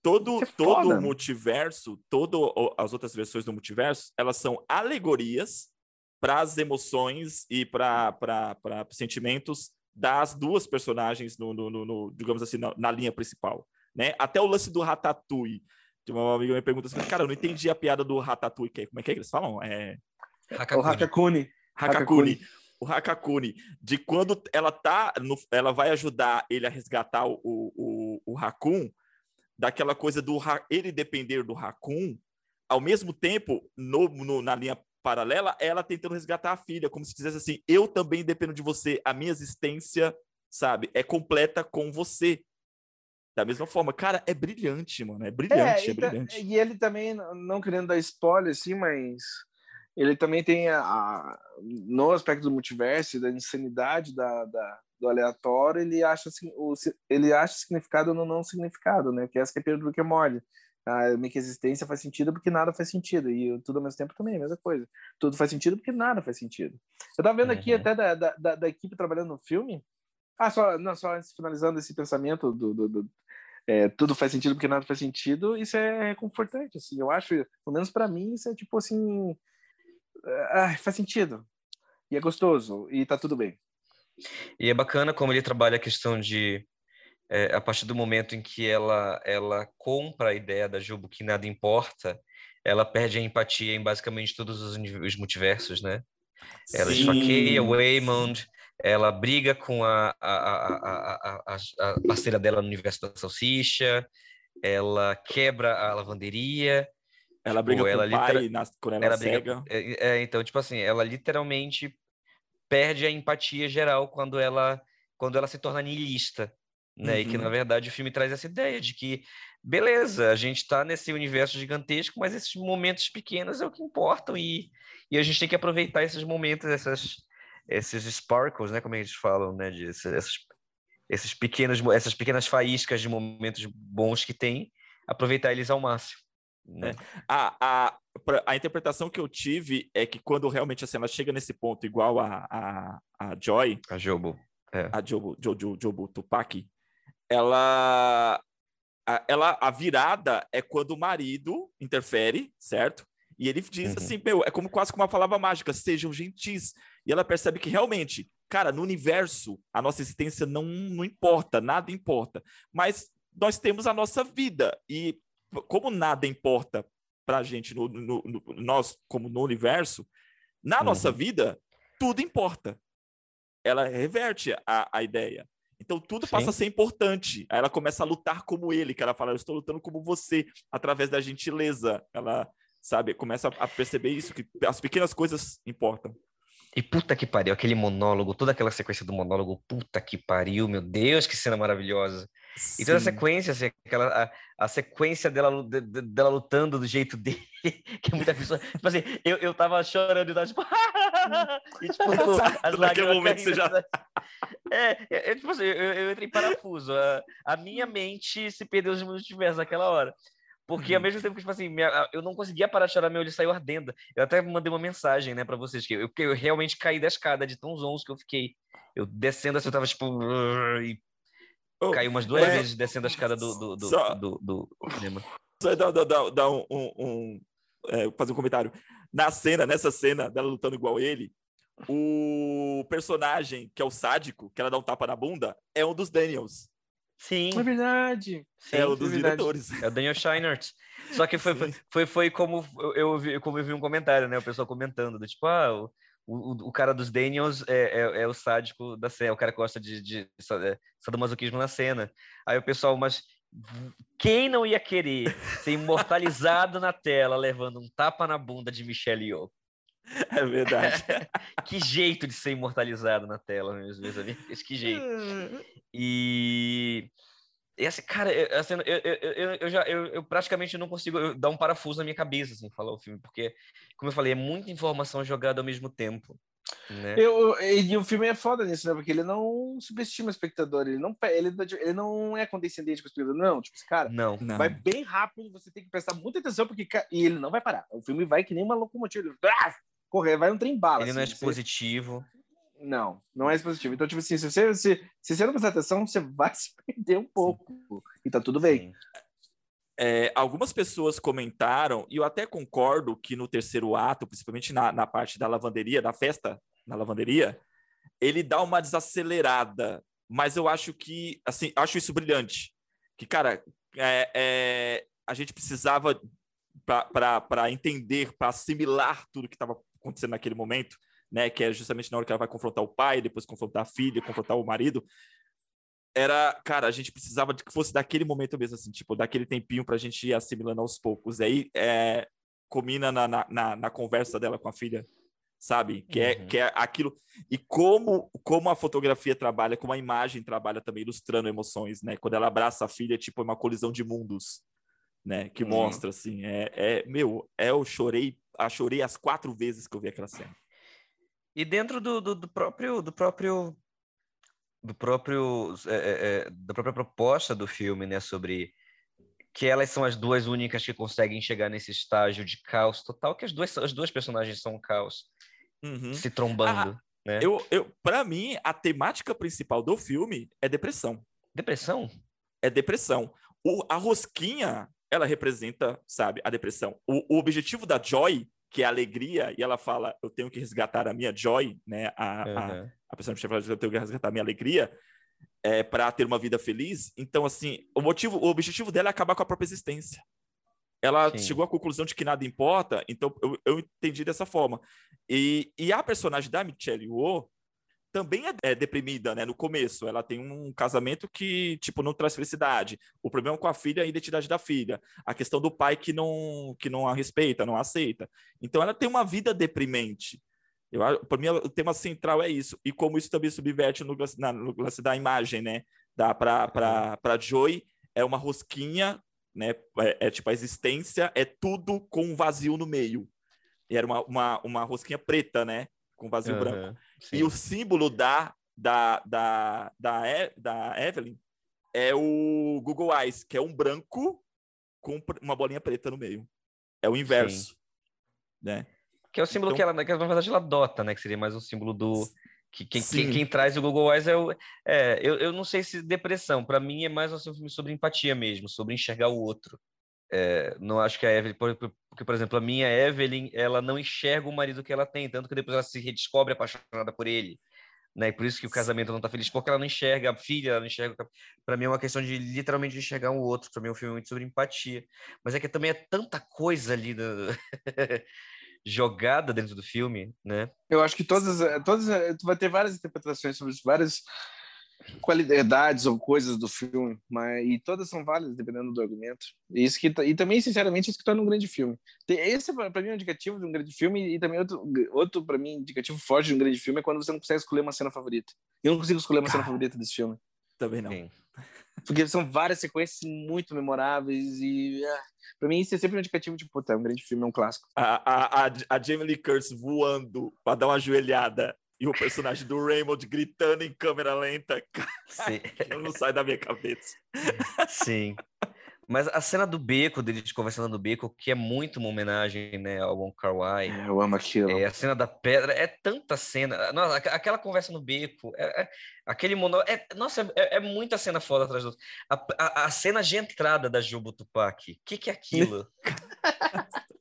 Todo, é todo o multiverso, todas as outras versões do multiverso, elas são alegorias para as emoções e para sentimentos das duas personagens no, no, no, no digamos assim, na, na, linha principal, né? Até o lance do Ratatouille. Tem uma amiga me pergunta assim, cara, eu não entendi a piada do Ratatouille, que é, como é que, é que eles falam? É... Hakakuni. O Hakakuni. Hakakuni. O Hakakuni, de quando ela tá, no, ela vai ajudar ele a resgatar o, o, o Hakun, daquela coisa do ele depender do Hakun, ao mesmo tempo, no, no, na linha paralela, ela tentando resgatar a filha, como se dissesse assim: eu também dependo de você, a minha existência, sabe, é completa com você. Da mesma forma, cara, é brilhante, mano, é brilhante, é, é brilhante. E ele também, não querendo dar spoiler, assim, mas ele também tem a, a no aspecto do multiverso, da insanidade da, da do aleatório, ele acha, assim, o, ele acha significado no não significado, né? Que essa que é a do que mole a minha existência faz sentido porque nada faz sentido. E tudo ao mesmo tempo também é a mesma coisa. Tudo faz sentido porque nada faz sentido. Eu tava vendo aqui uhum. até da, da, da, equipe trabalhando no filme. Ah, só, não, só finalizando esse pensamento do, do, do é, tudo faz sentido porque nada faz sentido, isso é confortante, assim. Eu acho, pelo menos para mim, isso é tipo assim. Ah, faz sentido. E é gostoso. E tá tudo bem. E é bacana como ele trabalha a questão de é, a partir do momento em que ela, ela compra a ideia da Jubo que nada importa, ela perde a empatia em basicamente todos os, os multiversos, né? Ela Sim. esfaqueia o Waymond, ela briga com a, a, a, a, parceira dela no universo da salsicha, ela quebra a lavanderia. Ela briga tipo, com ela o pai na, quando ela, ela cega. Briga, é, é, então, tipo assim, ela literalmente perde a empatia geral quando ela, quando ela se torna niilista né? Uhum. E que, na uhum. verdade, o filme traz essa ideia de que, beleza, a gente está nesse universo gigantesco, mas esses momentos pequenos é o que importam e, e a gente tem que aproveitar esses momentos, essas, esses sparkles, né? Como eles falam, né? De, essas, esses pequenos, essas pequenas faíscas de momentos bons que tem, aproveitar eles ao máximo. Né? É. A, a, a interpretação que eu tive é que quando realmente assim, ela chega nesse ponto, igual a, a, a Joy, a Jobo, é. a Jobo, Jobo, Jobo Tupac, ela a, ela a virada é quando o marido interfere, certo? E ele diz uhum. assim, meu, é como quase como uma palavra mágica, sejam gentis. E ela percebe que realmente, cara, no universo, a nossa existência não, não importa, nada importa. Mas nós temos a nossa vida. E como nada importa pra gente, no, no, no nós, como no universo, na uhum. nossa vida, tudo importa. Ela reverte a, a ideia. Então tudo Sim. passa a ser importante. Aí ela começa a lutar como ele, que ela fala, eu estou lutando como você, através da gentileza. Ela, sabe, começa a perceber isso, que as pequenas coisas importam. E puta que pariu, aquele monólogo, toda aquela sequência do monólogo, puta que pariu, meu Deus, que cena maravilhosa. E toda a sequência, assim, aquela, a, a sequência dela, de, dela lutando do jeito dele, que muita pessoa. Tipo assim, eu, eu tava chorando e tava tipo. e tipo, as lágrimas. momento você já. É, é, é tipo assim, eu, eu entrei em parafuso. A, a, minha mente se perdeu os multiversos naquela hora. Porque ao uhum. mesmo tempo que, tipo assim, minha, eu não conseguia parar de chorar, meu olho saiu ardendo. Eu até mandei uma mensagem, né, pra vocês, que eu, eu realmente caí da escada de tão zonzo que eu fiquei. Eu descendo assim, eu tava tipo. E oh, caiu umas duas é... vezes descendo a escada do, do, do, Só... do, do cinema. Só dar, dar, dar um. um, um é, fazer um comentário. Na cena, nessa cena dela lutando igual ele, o personagem, que é o sádico, que ela dá um tapa na bunda, é um dos Daniels. Sim. É verdade. Sim, é um dos é diretores. É o Daniel Scheinert. Só que foi, foi, foi, foi, como, eu, vi, como eu vi um comentário, né? O pessoal comentando, do tipo, ah, o, o, o cara dos Daniels é, é, é, o sádico da cena, o cara que gosta de, de, de é, sadomasoquismo na cena. Aí o pessoal, mas quem não ia querer ser imortalizado na tela levando um tapa na bunda de Michelle Yeoh? É verdade. que jeito de ser imortalizado na tela, meus, meus amigos. Que jeito. E. E assim, cara, assim, eu, eu, eu, eu, já, eu, eu praticamente não consigo dar um parafuso na minha cabeça, assim, falar o filme, porque, como eu falei, é muita informação jogada ao mesmo tempo. Né? Eu, e o filme é foda nisso, né? Porque ele não subestima o espectador, ele não, ele, ele não é condescendente com o espectador, não. Tipo, cara, não, vai não. bem rápido, você tem que prestar muita atenção, porque e ele não vai parar. O filme vai que nem uma locomotiva. Ele, ah, correr, vai um trem bala. Ele assim, não é expositivo. Você... Não, não é expositivo. Então, tipo assim, se você, se, se você não prestar atenção, você vai se perder um pouco. Sim. E tá tudo bem. É, algumas pessoas comentaram, e eu até concordo que no terceiro ato, principalmente na, na parte da lavanderia, da festa na lavanderia, ele dá uma desacelerada. Mas eu acho que, assim, acho isso brilhante. Que, cara, é, é, a gente precisava, para entender, para assimilar tudo que estava acontecendo naquele momento, né, que é justamente na hora que ela vai confrontar o pai, depois confrontar a filha, confrontar o marido, era, cara, a gente precisava de que fosse daquele momento mesmo, assim, tipo, daquele tempinho para a gente ir assimilando aos poucos. E aí, é, combina na, na, na, conversa dela com a filha, sabe? Que é, uhum. que é aquilo. E como, como a fotografia trabalha, como a imagem trabalha também, ilustrando emoções, né? Quando ela abraça a filha, tipo, é uma colisão de mundos, né? Que uhum. mostra, assim, é, é, meu, é, eu chorei a chorei as quatro vezes que eu vi aquela cena. E dentro do, do, do próprio do próprio do próprio é, é, é, da própria proposta do filme, né, sobre que elas são as duas únicas que conseguem chegar nesse estágio de caos total, que as duas as duas personagens são um caos, uhum. se trombando. Ah, né? Eu, eu, para mim, a temática principal do filme é depressão. Depressão? É depressão. O, a rosquinha ela representa, sabe, a depressão. O, o, objetivo da Joy, que é alegria, e ela fala, eu tenho que resgatar a minha Joy, né, a, uhum. a, a pessoa que fala, eu tenho que resgatar a minha alegria, é, para ter uma vida feliz. Então, assim, o motivo, o objetivo dela é acabar com a própria existência. Ela Sim. chegou à conclusão de que nada importa, então eu, eu entendi dessa forma. E, e a personagem da Michelle Yeoh, também é, é, deprimida, né? No começo, ela tem um casamento que, tipo, não traz felicidade. O problema com a filha é a identidade da filha. A questão do pai que não, que não a respeita, não a aceita. Então, ela tem uma vida deprimente. Para mim, o tema central é isso. E como isso também subverte no, na, no lance da imagem, né? Dá para. Joy, é uma rosquinha, né? É, é, tipo, a existência é tudo com um vazio no meio. E era uma, uma, uma rosquinha preta, né? Com vazio uhum. branco. Sim. E o símbolo da, da, da, da, da Evelyn é o Google Eyes, que é um branco com uma bolinha preta no meio. É o inverso. Sim. Né? Que é o símbolo então... que ela, que na verdade, ela adota, né? Que seria mais um símbolo do. Que quem, quem, quem, traz o Google Eyes é o. É, eu, eu não sei se depressão, para mim é mais um filme sobre empatia mesmo, sobre enxergar o outro. É, não acho que a Evelyn, porque, por exemplo, a minha Evelyn, ela não enxerga o marido que ela tem, tanto que depois ela se redescobre apaixonada por ele. Né? Por isso que o casamento não está feliz, porque ela não enxerga a filha, ela não enxerga. Para mim é uma questão de literalmente enxergar o outro. Para mim é um filme muito sobre empatia. Mas é que também é tanta coisa ali jogada dentro do filme, né? Eu acho que todas, todas, tu vai ter várias interpretações sobre isso, várias qualidades ou coisas do filme, mas e todas são válidas dependendo do argumento. E isso que e também sinceramente isso que torna um grande filme. Esse para mim é um indicativo de um grande filme e também outro outro para mim indicativo forte de um grande filme é quando você não consegue escolher uma cena favorita. Eu não consigo escolher uma Cara, cena favorita desse filme. Também não. Sim. Porque são várias sequências muito memoráveis e ah, para mim isso é sempre um indicativo de puta, é um grande filme, é um clássico. A, a, a, a Jamie Lee Curtis voando para dar uma joelhada e o personagem do Raymond gritando em câmera lenta. Sim. Não sai da minha cabeça. Sim. Mas a cena do beco, deles conversando no beco, que é muito uma homenagem, né, ao Wong Kar Wai. É, eu amo aquilo. É, a cena da pedra, é tanta cena. Nossa, aqu- aquela conversa no beco, é- é- aquele monólogo. É, nossa, é, é muita cena foda atrás do outro. A, a, a cena de entrada da Jobo Tupac. O que, que é aquilo?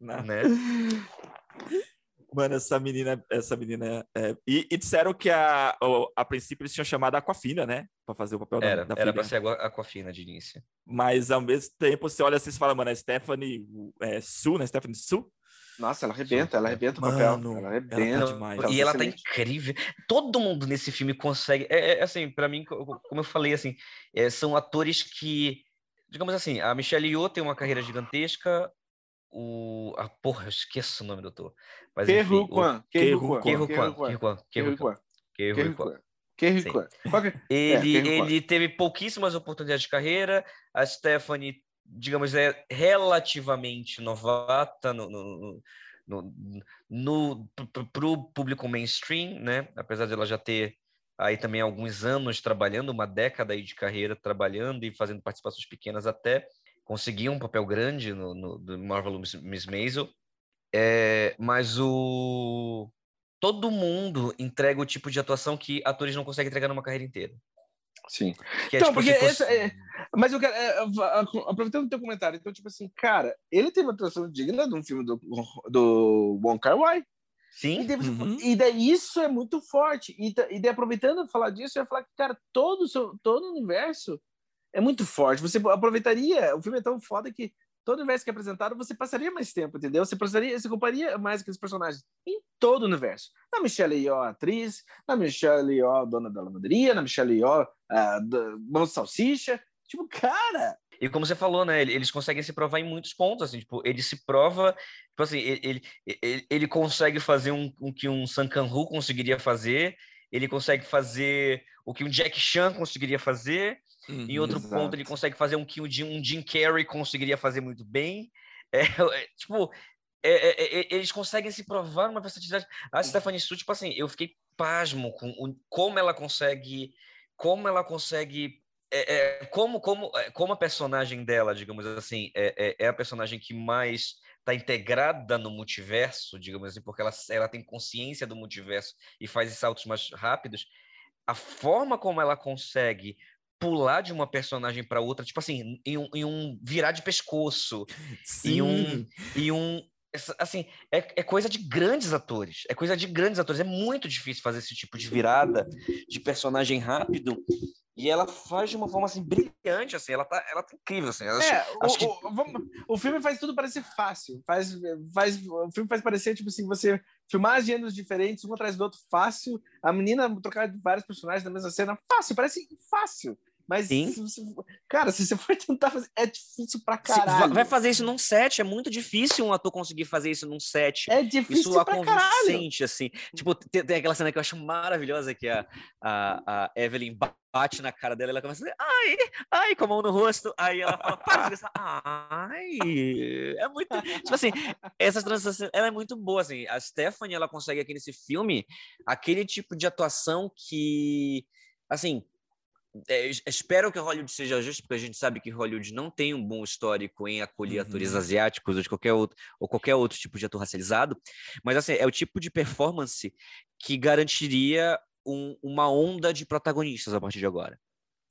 Né? Mano, essa menina, essa menina. é, E, e disseram que a, o- a princípio eles tinham chamado a Aquafina, né? Pra fazer o papel da, Era, da era filha. pra ser a Aquafina de início. Mas ao mesmo tempo, você olha assim e fala, mano, a Stephanie é, Su, né? Stephanie Su? Nossa, ela arrebenta, ela arrebenta o Mano, papel. Ela ela tá arrebenta. demais. Ela e ela tá incrível. Todo mundo nesse filme consegue. É, é, assim, para mim, co- como eu falei, assim, é, são atores que, digamos assim, a Michelle Yeoh tem uma carreira gigantesca. O, ah, porra, eu esqueço o nome do ator. Mas enfim, Kwan, Kwan. Qual que- Ele, ele teve pouquíssimas oportunidades de carreira. A Stephanie, digamos, é relativamente novata no, no, no, no, para o público mainstream, né? Apesar de ela já ter aí também alguns anos trabalhando, uma década aí de carreira trabalhando e fazendo participações pequenas até conseguir um papel grande no, no do Marvel Miss, Maisel. É, mas o todo mundo entrega o tipo de atuação que atores não conseguem entregar numa carreira inteira. Sim. É, Então, tipo, porque assim, essa é- Mas eu quero. é, aproveitando o teu comentário, então, tipo assim, cara, ele tem uma atuação digna de um filme do, do Wong Kar Wai. E Sim, daí, você- Uhum. e daí isso é muito forte. E, da- e daí, aproveitando de falar disso, eu ia falar que, cara, todo o, seu, todo o universo é muito forte. Você aproveitaria. O filme é tão foda que todo o universo que é apresentado, você passaria mais tempo, entendeu? Você passaria, você compraria mais aqueles personagens em todo o universo. Na Michelle Yeoh, atriz, na Michelle Yeoh, dona da lavanderia, na Michelle Yeoh, mão de salsicha. Tipo, cara, E como você falou, né? ele- Eles conseguem se provar em muitos pontos, assim, tipo, ele se prova, tipo assim, ele, ele, ele, consegue fazer um, um que um Sun Kang-ho conseguiria fazer, ele consegue fazer o que um Jack Chan conseguiria fazer, em outro Exato. ponto ele consegue fazer um que um Jim, um Jim Carrey conseguiria fazer muito bem. É, é, tipo, é, é, é, eles conseguem se provar uma versatilidade. A Stephanie Su, tipo assim, eu fiquei pasmo com o, como ela consegue, como ela consegue é, é, como, como, é, como a personagem dela, digamos assim, é, é, é a personagem que mais está integrada no multiverso, digamos assim, porque ela, ela tem consciência do multiverso e faz saltos mais rápidos, a forma como ela consegue pular de uma personagem para outra, tipo assim, em um, em um virar de pescoço, Sim. e um, e um assim, é, é coisa de grandes atores, é coisa de grandes atores, é muito difícil fazer esse tipo de virada de personagem rápido, e ela faz de uma forma assim brilhante, assim, ela tá, ela tá incrível, assim. ela- É, acho o, que- o- vamos- o filme faz tudo parecer fácil. Faz, faz, o filme faz parecer, tipo assim, você filmar gêneros diferentes, um atrás do outro, fácil. A menina trocar de vários personagens na mesma cena, fácil, parece fácil. Mas, Sim. se você- cara, se você for tentar fazer, é difícil pra se caralho. vai fazer isso num set, é muito difícil um ator conseguir fazer isso num set. É difícil Isso é pra caralho. convincente, assim. Tipo, tem, tem aquela cena que eu acho maravilhosa, que a, a, a Evelyn ba- bate na cara dela, ela começa a dizer, ai, ai, com a mão no rosto. Aí ela fala, para de ai. É muito. Tipo assim, essa transição, ela é muito boa, assim. A Stephanie, ela consegue aqui nesse filme aquele tipo de atuação que, assim. É, es- espero que Hollywood seja justo, porque a gente sabe que Hollywood não tem um bom histórico em acolher Uhum. atores asiáticos ou de qualquer outro, ou qualquer outro tipo de ator racializado, mas assim, é o tipo de performance que garantiria um- uma onda de protagonistas a partir de agora.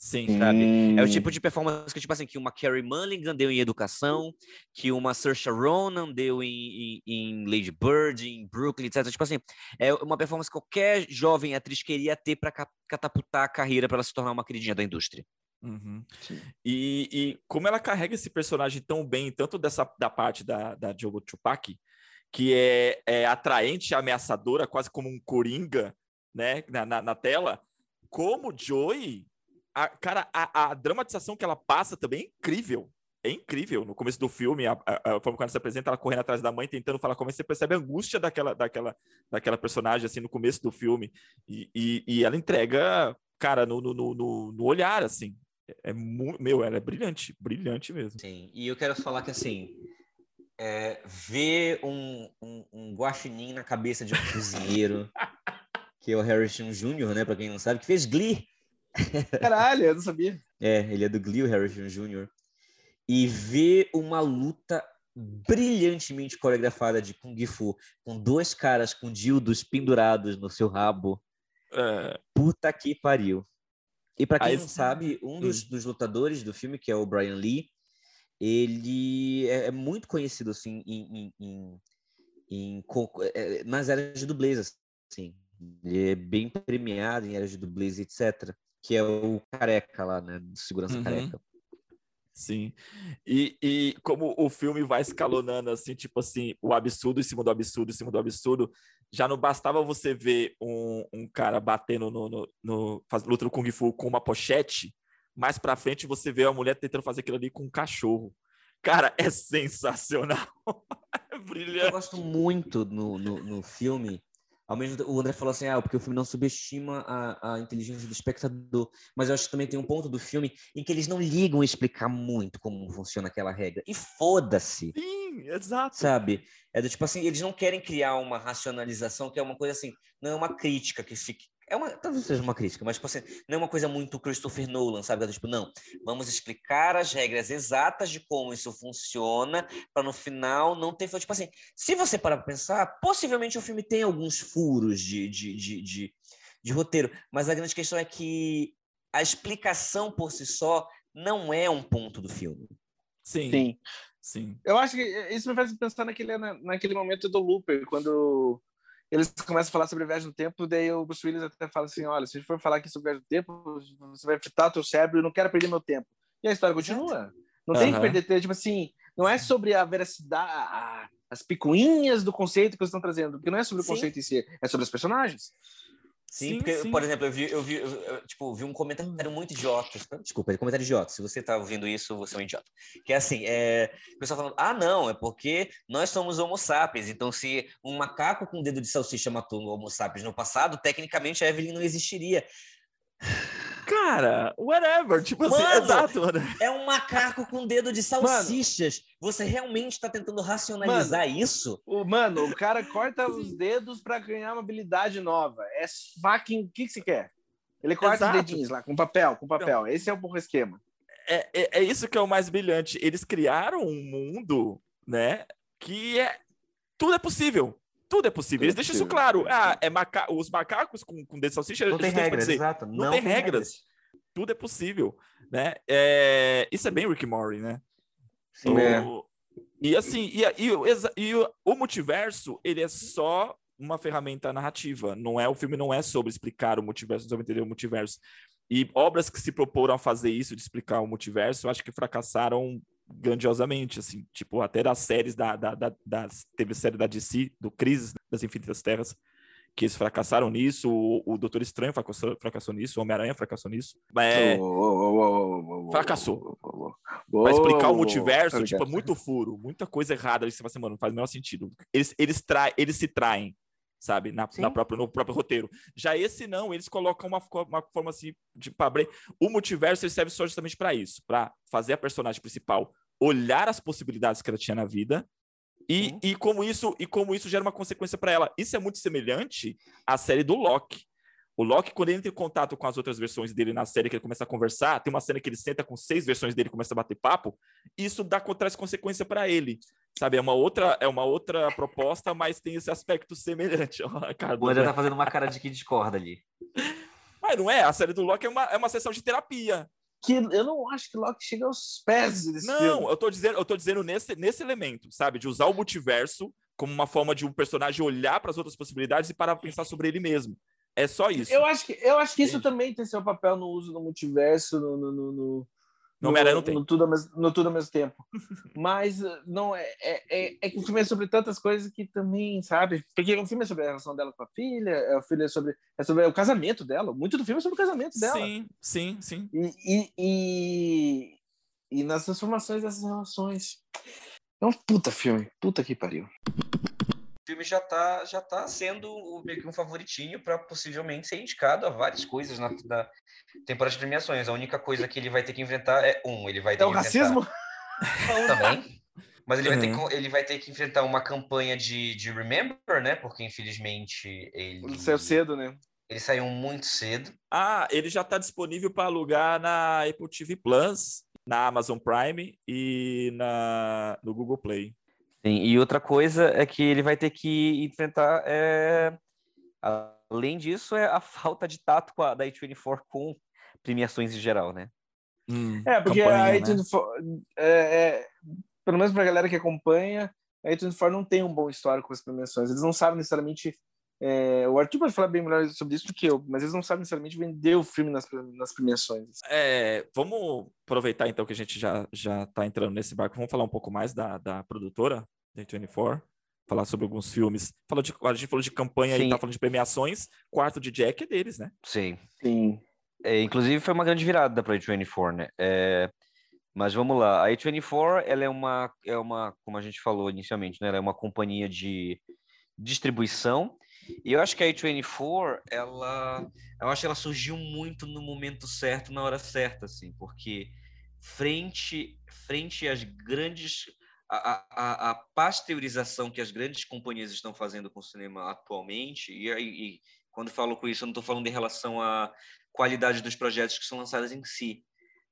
Sim. sabe? É o tipo de performance que, tipo assim, que uma Carrie Mulligan deu em Educação, que uma Saoirse Ronan deu em, em, em Lady Bird, em Brooklyn, etc. Tipo assim, é uma performance que qualquer jovem atriz queria ter para catapultar a carreira para ela se tornar uma queridinha da indústria. Uhum. E, e como ela carrega esse personagem tão bem, tanto dessa da parte da, da Diogo Tupac, que é, é atraente, ameaçadora, quase como um coringa, né, na, na, na tela, como Joey, a, cara, a, a dramatização que ela passa também é incrível. É incrível. No começo do filme, a, a, a forma como ela se apresenta, ela correndo atrás da mãe, tentando falar como você percebe a angústia daquela, daquela, daquela personagem, assim, no começo do filme. E, e, e ela entrega, cara, no, no, no, no olhar, assim. É muito. Meu, ela é brilhante, brilhante mesmo. Sim, e eu quero falar que, assim, é, ver um, um, um guaxinim na cabeça de um cozinheiro que é o Harrison Jr., né? Pra quem não sabe, que fez Glee. Caralho, eu não sabia. É, ele é do Glee, o Harrison Jr. E ver uma luta brilhantemente coreografada de Kung Fu, com dois caras com dildos pendurados no seu rabo. É, Puta que pariu. E pra quem Aí- não sabe, um dos, dos lutadores do filme, que é o Brian Lee, ele é, é muito conhecido assim em, em- em- em co- é, nas áreas de dublês, assim. Ele é bem premiado em áreas de dublês, etc. Que é o careca lá, né? Do segurança Uhum. careca. sim. E, e como o filme vai escalonando, assim, tipo assim, o absurdo em cima do absurdo em cima do absurdo, já não bastava você ver um, um cara batendo no, no, no faz, lutando Kung Fu com uma pochete, mais pra frente você vê a mulher tentando fazer aquilo ali com um cachorro. Cara, é sensacional. é Eu brilhante. gosto muito no, no, no filme. Ao mesmo tempo, o André falou assim, ah, porque o filme não subestima a, a inteligência do espectador. Mas eu acho que também tem um ponto do filme em que eles não ligam a explicar muito como funciona aquela regra. E foda-se, Sim, exato. sabe? É do tipo assim, eles não querem criar uma racionalização que é uma coisa assim, não é uma crítica que fique. É uma, talvez seja uma crítica, mas tipo assim, não é uma coisa muito Christopher Nolan, sabe? Tipo, não, vamos explicar as regras exatas de como isso funciona, para no final não ter. Tipo assim, se você parar para pensar, possivelmente o filme tem alguns furos de, de, de, de, de roteiro, mas a grande questão é que a explicação por si só não é um ponto do filme. Sim, Sim. sim. Eu acho que isso me faz pensar naquele, na- naquele momento do Looper, quando eles começam a falar sobre viagem no tempo, daí o Bruce Willis até fala assim, olha, se a gente for falar aqui sobre viagem no tempo, você vai fritar teu cérebro, eu não quero perder meu tempo. E a história continua. Não tem que perder tempo, tipo assim, não é sobre a veracidade, a- as picuinhas do conceito que eles estão trazendo, porque não é sobre o Sim. conceito em si, é sobre os personagens. Sim, Sim, porque, sim. por exemplo, eu vi, eu vi, eu, tipo, vi um comentário muito idiota. Desculpa, é comentário idiota. Se você tá ouvindo isso, você é um idiota. Que é assim, é, o pessoal falando, ah, não, é porque nós somos homo sapiens. Então, se um macaco com dedo de salsicha matou um homo sapiens no passado, tecnicamente a Evelyn não existiria. Cara, whatever. Tipo assim, Mano! exato, mano. É um macaco com dedo de salsichas. Você realmente está tentando racionalizar isso? O, mano, o cara corta os dedos pra ganhar uma habilidade nova. É fucking. O que, que você quer? Ele corta Exato. os dedinhos lá, com papel, com papel. Esse é o bom esquema. É, é, é isso que é o mais brilhante. Eles criaram um mundo, né? Que é. Tudo é possível. Tudo é possível. Eles é deixam isso claro. Ah, é maca... os macacos com, com dedo de salsicha. Não tem regras, exato. Não, tem regras. Tudo é possível, né? É... Isso é bem Rick Morty, né? Sim. É. O- E assim, e, e e o, o multiverso, ele é só uma ferramenta narrativa. Não é o filme não é sobre explicar o multiverso, sobre entender o multiverso. E obras que se proporam a fazer isso, de explicar o multiverso, eu acho que fracassaram grandiosamente, assim, tipo, até das séries da, da, da, das, teve série da DC, do Crises das Infinitas Terras, que eles fracassaram nisso, o, o Doutor Estranho fracassou, fracassou nisso, o Homem-Aranha fracassou nisso. É, Fracassou. Pra explicar o multiverso, ô, tipo, é muito furo, muita coisa errada ali. Você fala assim, mano, não faz o menor sentido. Eles, eles, trai, eles se traem, sabe? Na, na própria, no próprio roteiro. Já esse não, eles colocam uma, uma forma assim de pabre. O multiverso ele serve só justamente para isso, para fazer a personagem principal olhar as possibilidades que ela tinha na vida. E, e, como isso, e como isso gera uma consequência para ela. Isso é muito semelhante à série do Loki. O Loki, quando ele entra em contato com as outras versões dele na série, que ele começa a conversar, tem uma cena que ele senta com seis versões dele e começa a bater papo, isso dá traz consequência para ele. Sabe, é uma outra, é uma outra proposta, mas tem esse aspecto semelhante. O André tá fazendo uma cara de que discorda ali. Mas não é, a série do Loki é uma, é uma sessão de terapia. Que eu não acho que Loki chega aos pés desse Não, filme. eu tô dizendo, eu tô dizendo nesse, nesse elemento, sabe? De usar o multiverso como uma forma de um personagem olhar para as outras possibilidades e parar pra pensar sobre ele mesmo. É só isso. Eu acho que, eu acho que isso também tem seu papel no uso do multiverso, no, no, no, no, tem. no tudo, ao mesmo, no tudo ao mesmo tempo. Mas uh, não é, é, é, é que o filme é sobre tantas coisas que também, sabe? Porque o filme é sobre a relação dela com a filha, é, o filme é sobre, é sobre o casamento dela. Muito do filme é sobre o casamento dela. Sim, sim, sim. E, e, e, e nas transformações dessas relações. É um puta filme. Puta que pariu. O filme já tá, já tá sendo o- meio que um favoritinho para possivelmente ser indicado a várias coisas na, na temporada de premiações. A única coisa que ele vai ter que enfrentar é um, ele vai ter É o que racismo? também. Mas ele vai, ter, Uhum. que- ele vai ter que enfrentar uma campanha de, de Remember, né? Porque infelizmente ele Saiu cedo, né? Ele saiu muito cedo. Ah, ele já está disponível para alugar na Apple TV Plus, na Amazon Prime e na, no Google Play. Sim, e outra coisa é que ele vai ter que enfrentar, é... além disso, é a falta de tato a, da A24 com premiações em geral, né? Hum, é, porque a A24, né? é, é, pelo menos para a galera que acompanha, a A24 não tem um bom histórico com as premiações. Eles não sabem necessariamente é, o Arthur pode falar bem melhor sobre isso do que eu, mas eles não sabem necessariamente vender o filme nas, nas premiações. É, vamos aproveitar então que a gente já já está entrando nesse barco. Vamos falar um pouco mais da, da produtora, da 24 falar sobre alguns filmes. Falou de, a gente falou de campanha Sim. e tá falando de premiações. Quarto de Jack é deles, né? Sim. Sim. É, inclusive foi uma grande virada para a 24, né? É, mas vamos lá. A A24, ela é uma, é uma, como a gente falou inicialmente, né? Ela é uma companhia de distribuição e eu acho que a A24, ela, eu acho que ela surgiu muito no momento certo, na hora certa, assim, porque frente, frente às grandes, a, a, a pasteurização que as grandes companhias estão fazendo com o cinema atualmente, e, e quando falo com isso, eu não estou falando em relação à qualidade dos projetos que são lançados em si,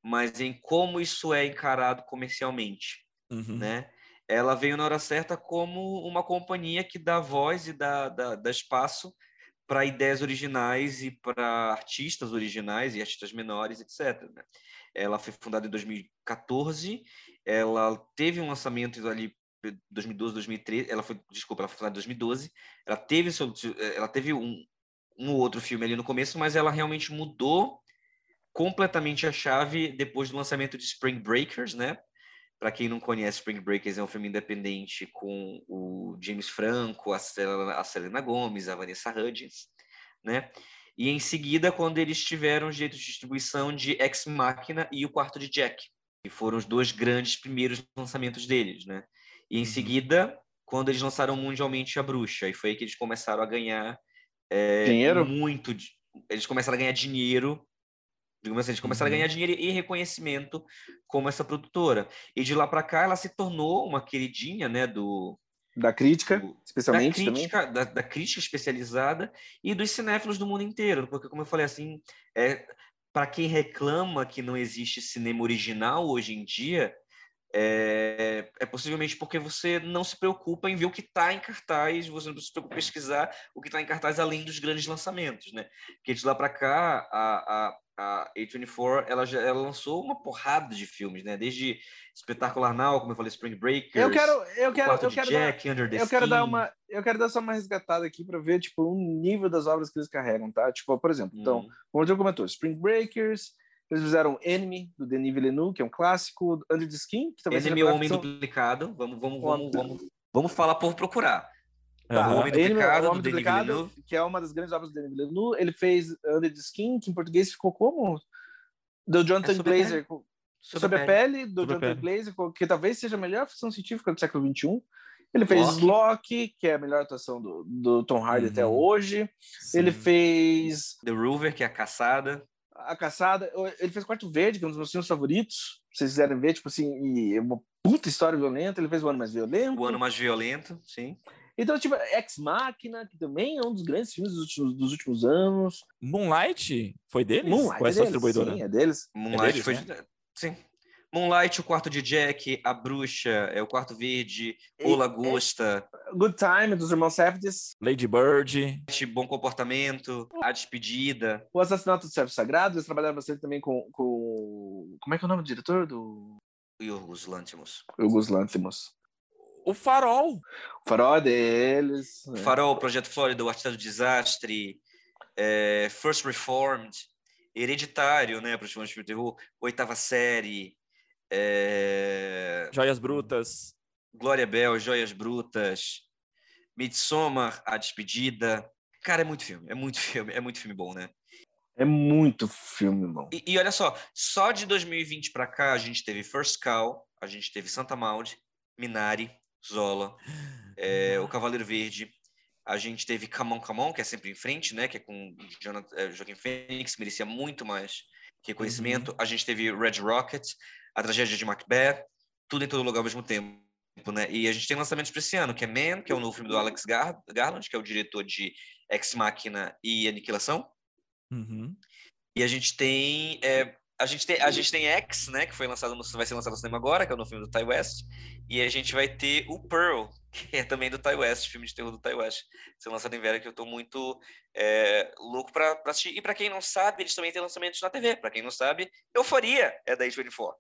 mas em como isso é encarado comercialmente, uhum. né? Ela veio na hora certa como uma companhia que dá voz e dá, dá, dá espaço para ideias originais e para artistas originais e artistas menores, etc. Né? Ela foi fundada em 2014, ela teve um lançamento ali 2012, 2013, ela foi, desculpa, ela foi fundada em 2012, ela teve, ela teve um, um outro filme ali no começo, mas ela realmente mudou completamente a chave depois do lançamento de Spring Breakers, né? Para quem não conhece, Spring Breakers é um filme independente com o James Franco, a Selena, a Selena Gomez, a Vanessa Hudgens, né? E em seguida, quando eles tiveram o jeito de distribuição de Ex Machina e o Quarto de Jack, que foram os dois grandes primeiros lançamentos deles, né? E em uhum. seguida, quando eles lançaram mundialmente A Bruxa, e foi aí que eles começaram a ganhar é, dinheiro muito, eles começaram a ganhar dinheiro Digamos assim, eles começaram uhum. a ganhar dinheiro e reconhecimento como essa produtora. E de lá para cá ela se tornou uma queridinha, né, do da crítica, do, especialmente da crítica, da, da, crítica especializada e dos cinéfilos do mundo inteiro, porque como eu falei assim, é para quem reclama que não existe cinema original hoje em dia, é, é, possivelmente porque você não se preocupa em ver o que está em cartaz, você não se preocupa em pesquisar o que está em cartaz além dos grandes lançamentos, né? Porque de lá para cá, a, a, a A24 ela, já, ela lançou uma porrada de filmes, né? Desde Espetacular Now, como eu falei, Spring Breakers, eu quero, eu quero, eu quero Jack, dar, Under the eu quero dar uma, eu quero dar só uma resgatada aqui para ver tipo o nível das obras que eles carregam, tá? Tipo, por exemplo, então, uhum. como eu comentou, Spring Breakers, eles fizeram Enemy do Denis Villeneuve, que é um clássico, Under the Skin, que também Enemy é o Homem Duplicado. Vamos, vamos, vamos, vamos, vamos falar por procurar. Tá, o Homem Duplicado, o Homem Duplicado que é uma das grandes obras do Denis Villeneuve. Ele fez Under the Skin, que em português ficou como? Do Jonathan é Glazer. Sobre, sobre, a pele, pele do sobre Jonathan Glazer, que talvez seja a melhor ficção científica do século XXI. Ele fez Loki, que é a melhor atuação do, do Tom Hardy uhum. até hoje. Sim. Ele fez. The Rover, que é a caçada. A caçada. Ele fez Quarto Verde, que é um dos meus filmes favoritos. Se vocês quiserem ver, tipo assim, e é uma puta história violenta. Ele fez O Ano Mais Violento. O Ano Mais Violento, sim. Então, tipo, Ex Machina, que também é um dos grandes filmes dos últimos, dos últimos anos. Moonlight foi deles? Moonlight é, é distribuidora? Sim, é deles. Moonlight é deles, foi... Né? Sim. Moonlight, o quarto de Jack, a bruxa, é o quarto verde, o Lagosta. É, Good Time, dos irmãos Safdies. Lady Bird. Bom comportamento, a despedida. O assassinato do Servo Sagrado, eles trabalharam bastante também com, com. Como é que é o nome do diretor? Do. Yorgos Lanthimos. Yorgos Lanthimos. O Farol. O Farol é deles. O Farol, Projeto Flórida, o Artista do Desastre, é, First Reformed, Hereditário, né, para os fãs de terror, Oitava Série, é... Joias Brutas. Glória Bell, Joias Brutas, Midsommar, A Despedida. Cara, é muito filme, é muito filme, é muito filme bom, né? É muito filme bom. E, e olha só, só de 2020 para cá a gente teve First Call, a gente teve Santa Maud, Minari, Zola, é, O Cavaleiro Verde, a gente teve Camon Camon, que é sempre em frente, né? Que é com Jonathan, é, Joaquim Phoenix, merecia muito mais reconhecimento. Uhum. A gente teve Red Rocket, A Tragédia de Macbeth, Tudo em Todo Lugar ao mesmo tempo. né? E a gente tem lançamentos para esse ano, que é Man, que é o novo filme do Alex Gar Garland, que é o diretor de Ex Machina e Aniquilação. Uhum. E a gente tem é, a gente tem a gente tem X, né, que foi lançado no, vai ser lançado no cinema agora, que é o novo filme do Ty West, e a gente vai ter o Pearl, que é também do Ty West, filme de terror do Ty West, ser lançado em Vera, que eu tô muito é, louco para assistir. E para quem não sabe, eles também têm lançamentos na TV. Para quem não sabe, Euforia é da A24.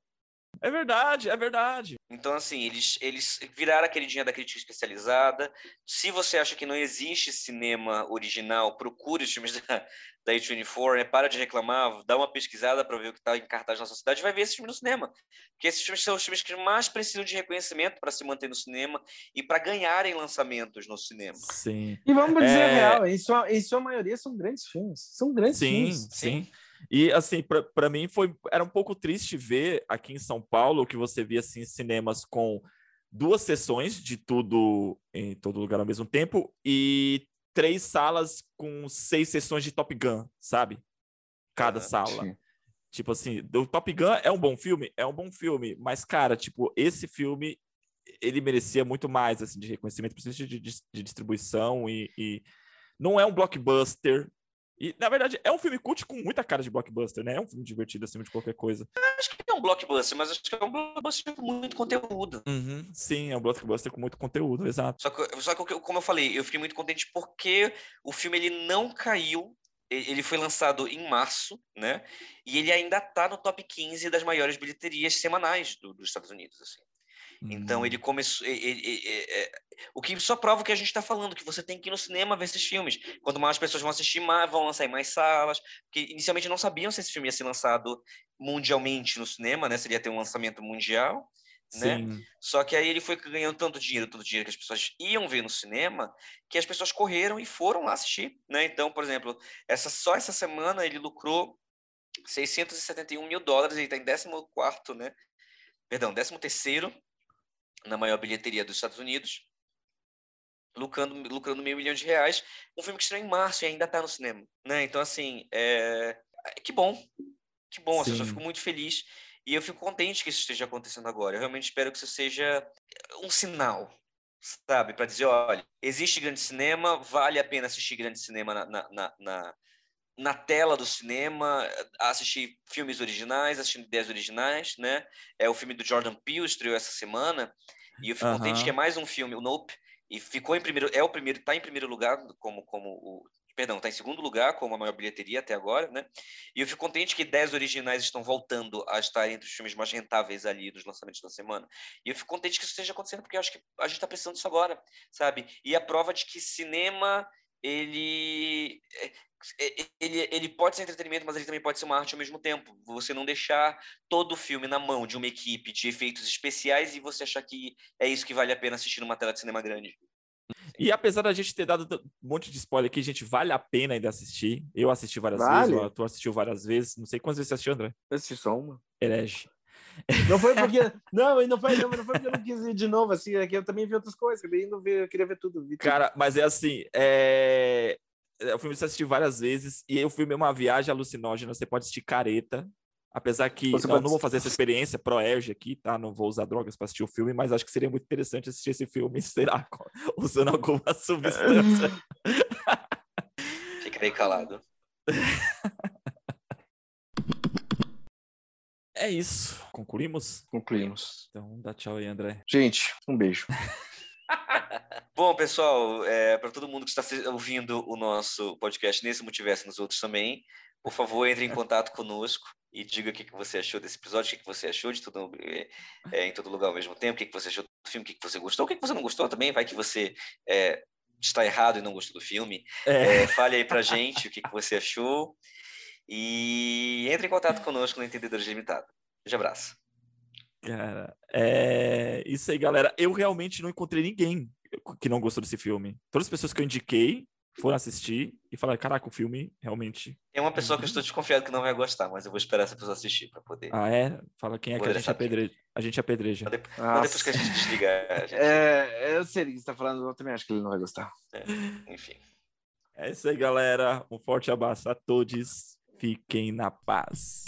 É verdade, é verdade. Então, assim, eles, eles viraram a queridinha da crítica especializada. Se você acha que não existe cinema original, procure os filmes da, da A24, né? para de reclamar, dá uma pesquisada para ver o que está em cartaz na sua cidade, vai ver esse filme no cinema. Porque esses filmes são os filmes que mais precisam de reconhecimento para se manter no cinema e para ganharem lançamentos no cinema. Sim. E vamos dizer é... real, em sua, em sua maioria são grandes filmes. São grandes sim, filmes. Sim, sim. E assim, para mim foi era um pouco triste ver aqui em São Paulo que você via assim cinemas com duas sessões de tudo em todo lugar ao mesmo tempo e três salas com seis sessões de Top Gun, sabe? Cada é, sala. Sim. Tipo assim, o Top Gun é um bom filme, é um bom filme, mas cara, tipo, esse filme ele merecia muito mais assim de reconhecimento, principalmente de, de, de distribuição e, e não é um blockbuster, e, na verdade, é um filme cult com muita cara de blockbuster, né? É um filme divertido acima de qualquer coisa. Acho que é um blockbuster, mas acho que é um blockbuster com muito conteúdo. Uhum, sim, é um blockbuster com muito conteúdo, exato. Só que, só que, como eu falei, eu fiquei muito contente porque o filme ele não caiu ele foi lançado em março, né? E ele ainda está no top 15 das maiores bilheterias semanais do, dos Estados Unidos, assim. Então ele hum. começou. Ele, ele, ele, é, o que só prova o que a gente está falando, que você tem que ir no cinema ver esses filmes. Quanto mais pessoas vão assistir, mais, vão lançar em mais salas. Porque inicialmente não sabiam se esse filme ia ser lançado mundialmente no cinema, né? Se ele ia ter um lançamento mundial. Né? Só que aí ele foi ganhando tanto dinheiro, tanto dinheiro que as pessoas iam ver no cinema, que as pessoas correram e foram lá assistir, né? Então, por exemplo, essa só essa semana ele lucrou 671 mil dólares, ele está em 14 né? Perdão, 13 terceiro na maior bilheteria dos Estados Unidos, lucrando, lucrando meio milhão de reais. Um filme que estreou em março e ainda está no cinema. Né? Então, assim, é... que bom. Que bom, assim, eu fico muito feliz. E eu fico contente que isso esteja acontecendo agora. Eu realmente espero que isso seja um sinal, sabe? Para dizer, olha, existe grande cinema, vale a pena assistir grande cinema na, na, na, na tela do cinema, assistir filmes originais, assistindo ideias originais, né? É o filme do Jordan Peele, estreou essa semana, e eu fico uhum. contente que é mais um filme, o Nope, e ficou em primeiro, é o primeiro, está em primeiro lugar como, como o, perdão, está em segundo lugar como a maior bilheteria até agora, né? E eu fico contente que 10 originais estão voltando a estar entre os filmes mais rentáveis ali dos lançamentos da semana. E eu fico contente que isso esteja acontecendo porque eu acho que a gente está precisando disso agora, sabe? E a prova de que cinema ele é, é, ele, ele pode ser entretenimento, mas ele também pode ser uma arte ao mesmo tempo. Você não deixar todo o filme na mão de uma equipe de efeitos especiais e você achar que é isso que vale a pena assistir numa tela de cinema grande. E apesar da gente ter dado um monte de spoiler aqui, gente, vale a pena ainda assistir. Eu assisti várias vale. vezes, tu assistiu várias vezes. Não sei quantas vezes você assistiu, André? Eu assisti só uma. Herege. Não foi porque. não, não foi, não, não foi porque eu não quis ir de novo, assim, é que eu também vi outras coisas, eu, não vi, eu queria ver tudo, vi tudo. Cara, mas é assim, é... é o filme você assistiu várias vezes, e o filme é uma viagem alucinógena, você pode assistir careta, apesar que você eu pode... não vou fazer essa experiência pro Erge aqui, tá? Não vou usar drogas para assistir o filme, mas acho que seria muito interessante assistir esse filme, será, usando alguma substância. Fica aí calado. É isso. Concluímos? Concluímos. Então dá tchau aí, André. Gente, um beijo. Bom, pessoal, é, para todo mundo que está ouvindo o nosso podcast nesse Multiverso e nos outros também, por favor, entre em contato conosco e diga o que, que você achou desse episódio, o que, que você achou de tudo é, em todo lugar ao mesmo tempo, o que, que você achou do filme, o que, que você gostou, o que, que você não gostou também, vai que você é, está errado e não gostou do filme. É. É, fale aí pra gente o que, que você achou. E entre em contato conosco no Entendedores Limitado. Um abraço. Cara, é isso aí, galera. Eu realmente não encontrei ninguém que não gostou desse filme. Todas as pessoas que eu indiquei foram assistir e falaram: caraca, o filme realmente. Tem uma pessoa que eu estou desconfiado que não vai gostar, mas eu vou esperar essa pessoa assistir para poder. Ah, é? Fala quem é que a gente apedreja. A gente apedreja. Mas depois, depois que a gente desligar. Gente... É, eu sei o que você está falando, eu também acho que ele não vai gostar. É, enfim. É isso aí, galera. Um forte abraço a todos. Fiquem na paz.